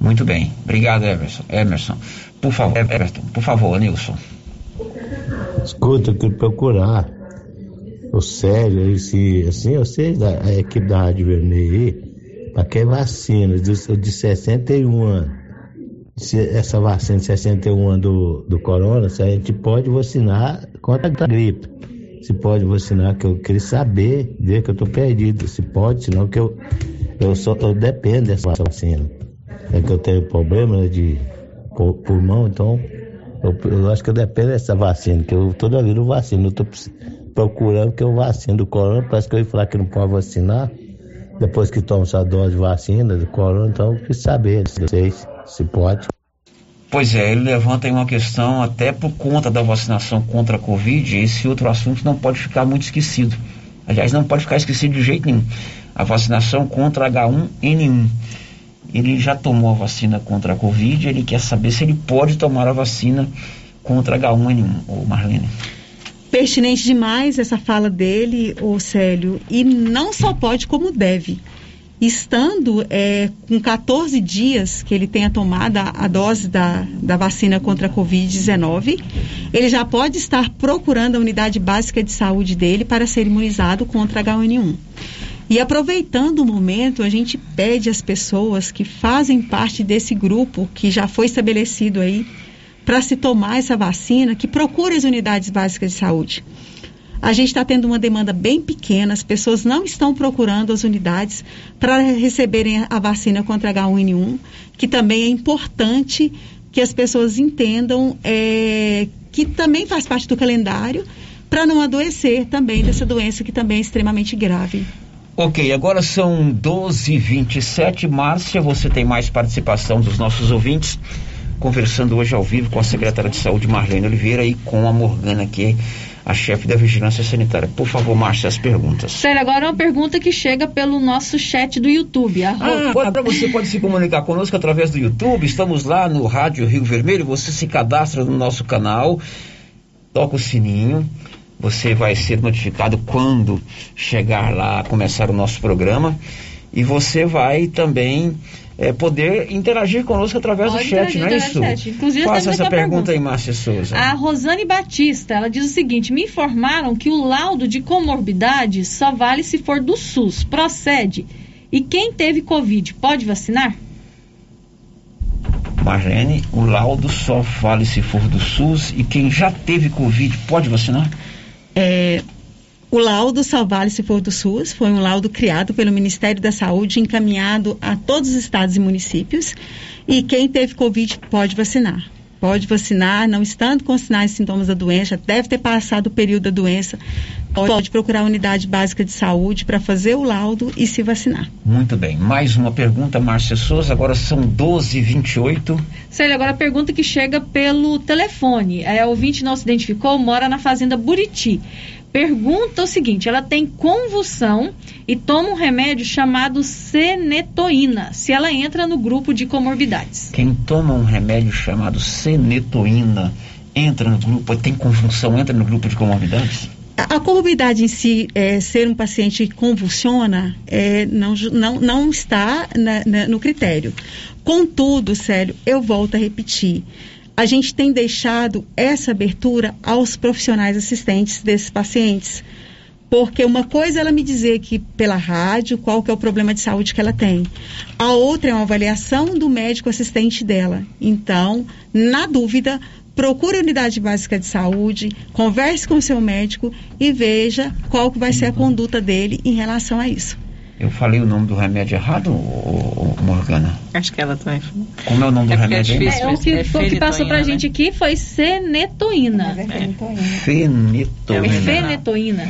Muito bem. Obrigado, Everson. Emerson. Por favor, Everton, por favor, Nilson. Escuta, eu quero procurar o Célio, esse, assim, eu sei da a equipe da Rádio Vermelha aí, para que vacina, de, de 61 anos. Se essa vacina de 61 anos do, do corona, se a gente pode vacinar contra a gripe. Se pode vacinar, que eu queria saber, ver que eu tô perdido. Se pode, senão que eu, eu só eu dependo dessa vacina. É que eu tenho problema né, de pulmão, então eu, eu, acho que eu dependo dessa vacina, que eu toda vida eu vacino. Eu tô procurando que eu vacino do corona, parece que eu ia falar que não pode vacinar. Depois que toma essa dose de vacina do corona, então eu quis saber, não sei se pode. Pois é, ele levanta aí uma questão, até por conta da vacinação contra a Covid, esse outro assunto não pode ficar muito esquecido. Aliás, não pode ficar esquecido de jeito nenhum. A vacinação contra H1N1. Ele já tomou a vacina contra a Covid, ele quer saber se ele pode tomar a vacina contra H1N1, ô Marlene pertinente demais essa fala dele, o Célio, e não só pode, como deve. Estando é, com 14 dias que ele tenha tomado a, a dose da, da vacina contra a Covid-19, ele já pode estar procurando a unidade básica de saúde dele para ser imunizado contra H1N1. E aproveitando o momento, a gente pede às pessoas que fazem parte desse grupo que já foi estabelecido aí para se tomar essa vacina, que procure as unidades básicas de saúde. A gente está tendo uma demanda bem pequena, as pessoas não estão procurando as unidades para receberem a vacina contra H1N1, que também é importante que as pessoas entendam é, que também faz parte do calendário para não adoecer também dessa doença que também é extremamente grave. Ok, agora são 12h27. Márcia, você tem mais participação dos nossos ouvintes conversando hoje ao vivo com a secretária de Saúde, Marlene Oliveira, e com a Morgana, que é a chefe da Vigilância Sanitária. Por favor, Márcia, as perguntas. Sério, agora é uma pergunta que chega pelo nosso chat do YouTube. Ah, agora você pode se comunicar conosco através do YouTube. Estamos lá no Rádio Rio Vermelho. Você se cadastra no nosso canal, toca o sininho. Você vai ser notificado quando chegar lá, começar o nosso programa. E você vai também é, poder interagir conosco através Pode do chat, não é isso? Chat. Inclusive, Faça essa pergunta, pergunta aí, Márcia Souza. A Rosane Batista, ela diz o seguinte: me informaram que o laudo de comorbidade só vale se for do SUS. Procede. E quem teve Covid pode vacinar? Marlene, o laudo só vale se for do SUS e quem já teve Covid pode vacinar? É, o laudo Salvale se for do SUS foi um laudo criado pelo Ministério da Saúde, encaminhado a todos os estados e municípios. E quem teve Covid pode vacinar. Pode vacinar, não estando com sinais e sintomas da doença, deve ter passado o período da doença, pode procurar a unidade básica de saúde para fazer o laudo e se vacinar. Muito bem. Mais uma pergunta, Márcia Souza. Agora são 12h28. Célia, agora a pergunta que chega pelo telefone. É, o ouvinte não se identificou, mora na fazenda Buriti pergunta o seguinte: ela tem convulsão e toma um remédio chamado senetoína, se ela entra no grupo de comorbidades. Quem toma um remédio chamado senetoína entra no grupo, tem convulsão, entra no grupo de comorbidades? A, a comorbidade em si, é, ser um paciente que convulsiona, é, não, não, não está na, na, no critério. Contudo, sério, eu volto a repetir a gente tem deixado essa abertura aos profissionais assistentes desses pacientes. Porque uma coisa é ela me dizer que pela rádio qual que é o problema de saúde que ela tem. A outra é uma avaliação do médico assistente dela. Então, na dúvida, procure a unidade básica de saúde, converse com o seu médico e veja qual que vai ser a conduta dele em relação a isso. Eu falei o nome do remédio errado, ô, ô, Morgana? Acho que ela também. Como é o nome do É porque é remédio? difícil. É, o que, É o que passou pra fenitoína, gente aqui foi senetoína. Fenitoína. Fenetoína.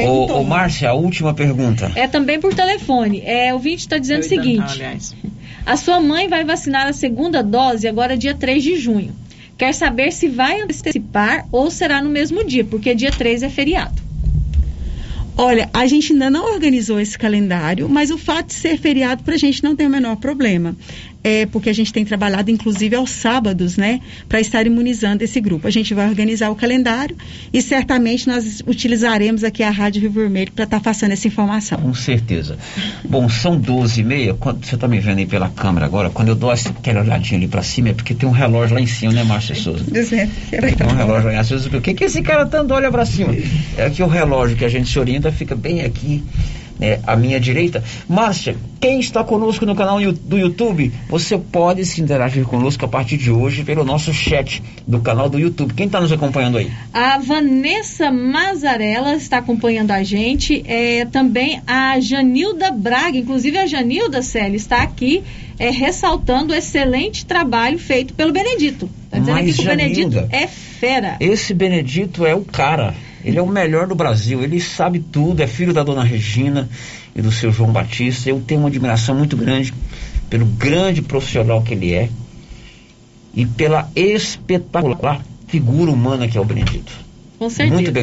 Ô, ô, Márcia, a última pergunta. É também por telefone. É, o vídeo está dizendo o seguinte: a sua mãe vai vacinar a segunda dose agora dia 3 de junho. Quer saber se vai antecipar ou será no mesmo dia, porque dia 3 é feriado. Olha, a gente ainda não organizou esse calendário, mas o fato de ser feriado para a gente não tem o menor problema. É porque a gente tem trabalhado, inclusive, aos sábados, né, para estar imunizando esse grupo. A gente vai organizar o calendário e certamente nós utilizaremos aqui a Rádio Rio Vermelho para estar passando essa informação. Com certeza. Bom, são 12 e meia. Quando, você está me vendo aí pela câmera agora. Quando eu dou aquela olhadinha ali para cima, é porque tem um relógio lá em cima, né, Márcia Souza? Tem um relógio lá. Às vezes, o que, que esse cara tanto olha para cima? É que o relógio que a gente se orienta fica bem aqui, né, à minha direita. Márcia, quem está conosco no canal do YouTube, você pode se interagir conosco a partir de hoje pelo nosso chat do canal do YouTube. Quem está nos acompanhando aí? A Vanessa Mazarella está acompanhando a gente. É, também a Janilda Braga, inclusive a Janilda Célia está aqui é, ressaltando o excelente trabalho feito pelo Benedito. Está dizendo Mas, aqui que o Benedito é fera. Esse Benedito é o cara. Ele é o melhor do Brasil. Ele sabe tudo. É filho da dona Regina e do seu João Batista. Eu tenho uma admiração muito grande pelo grande profissional que ele é e pela espetacular figura humana que é o Benedito. Com certeza. Muito bem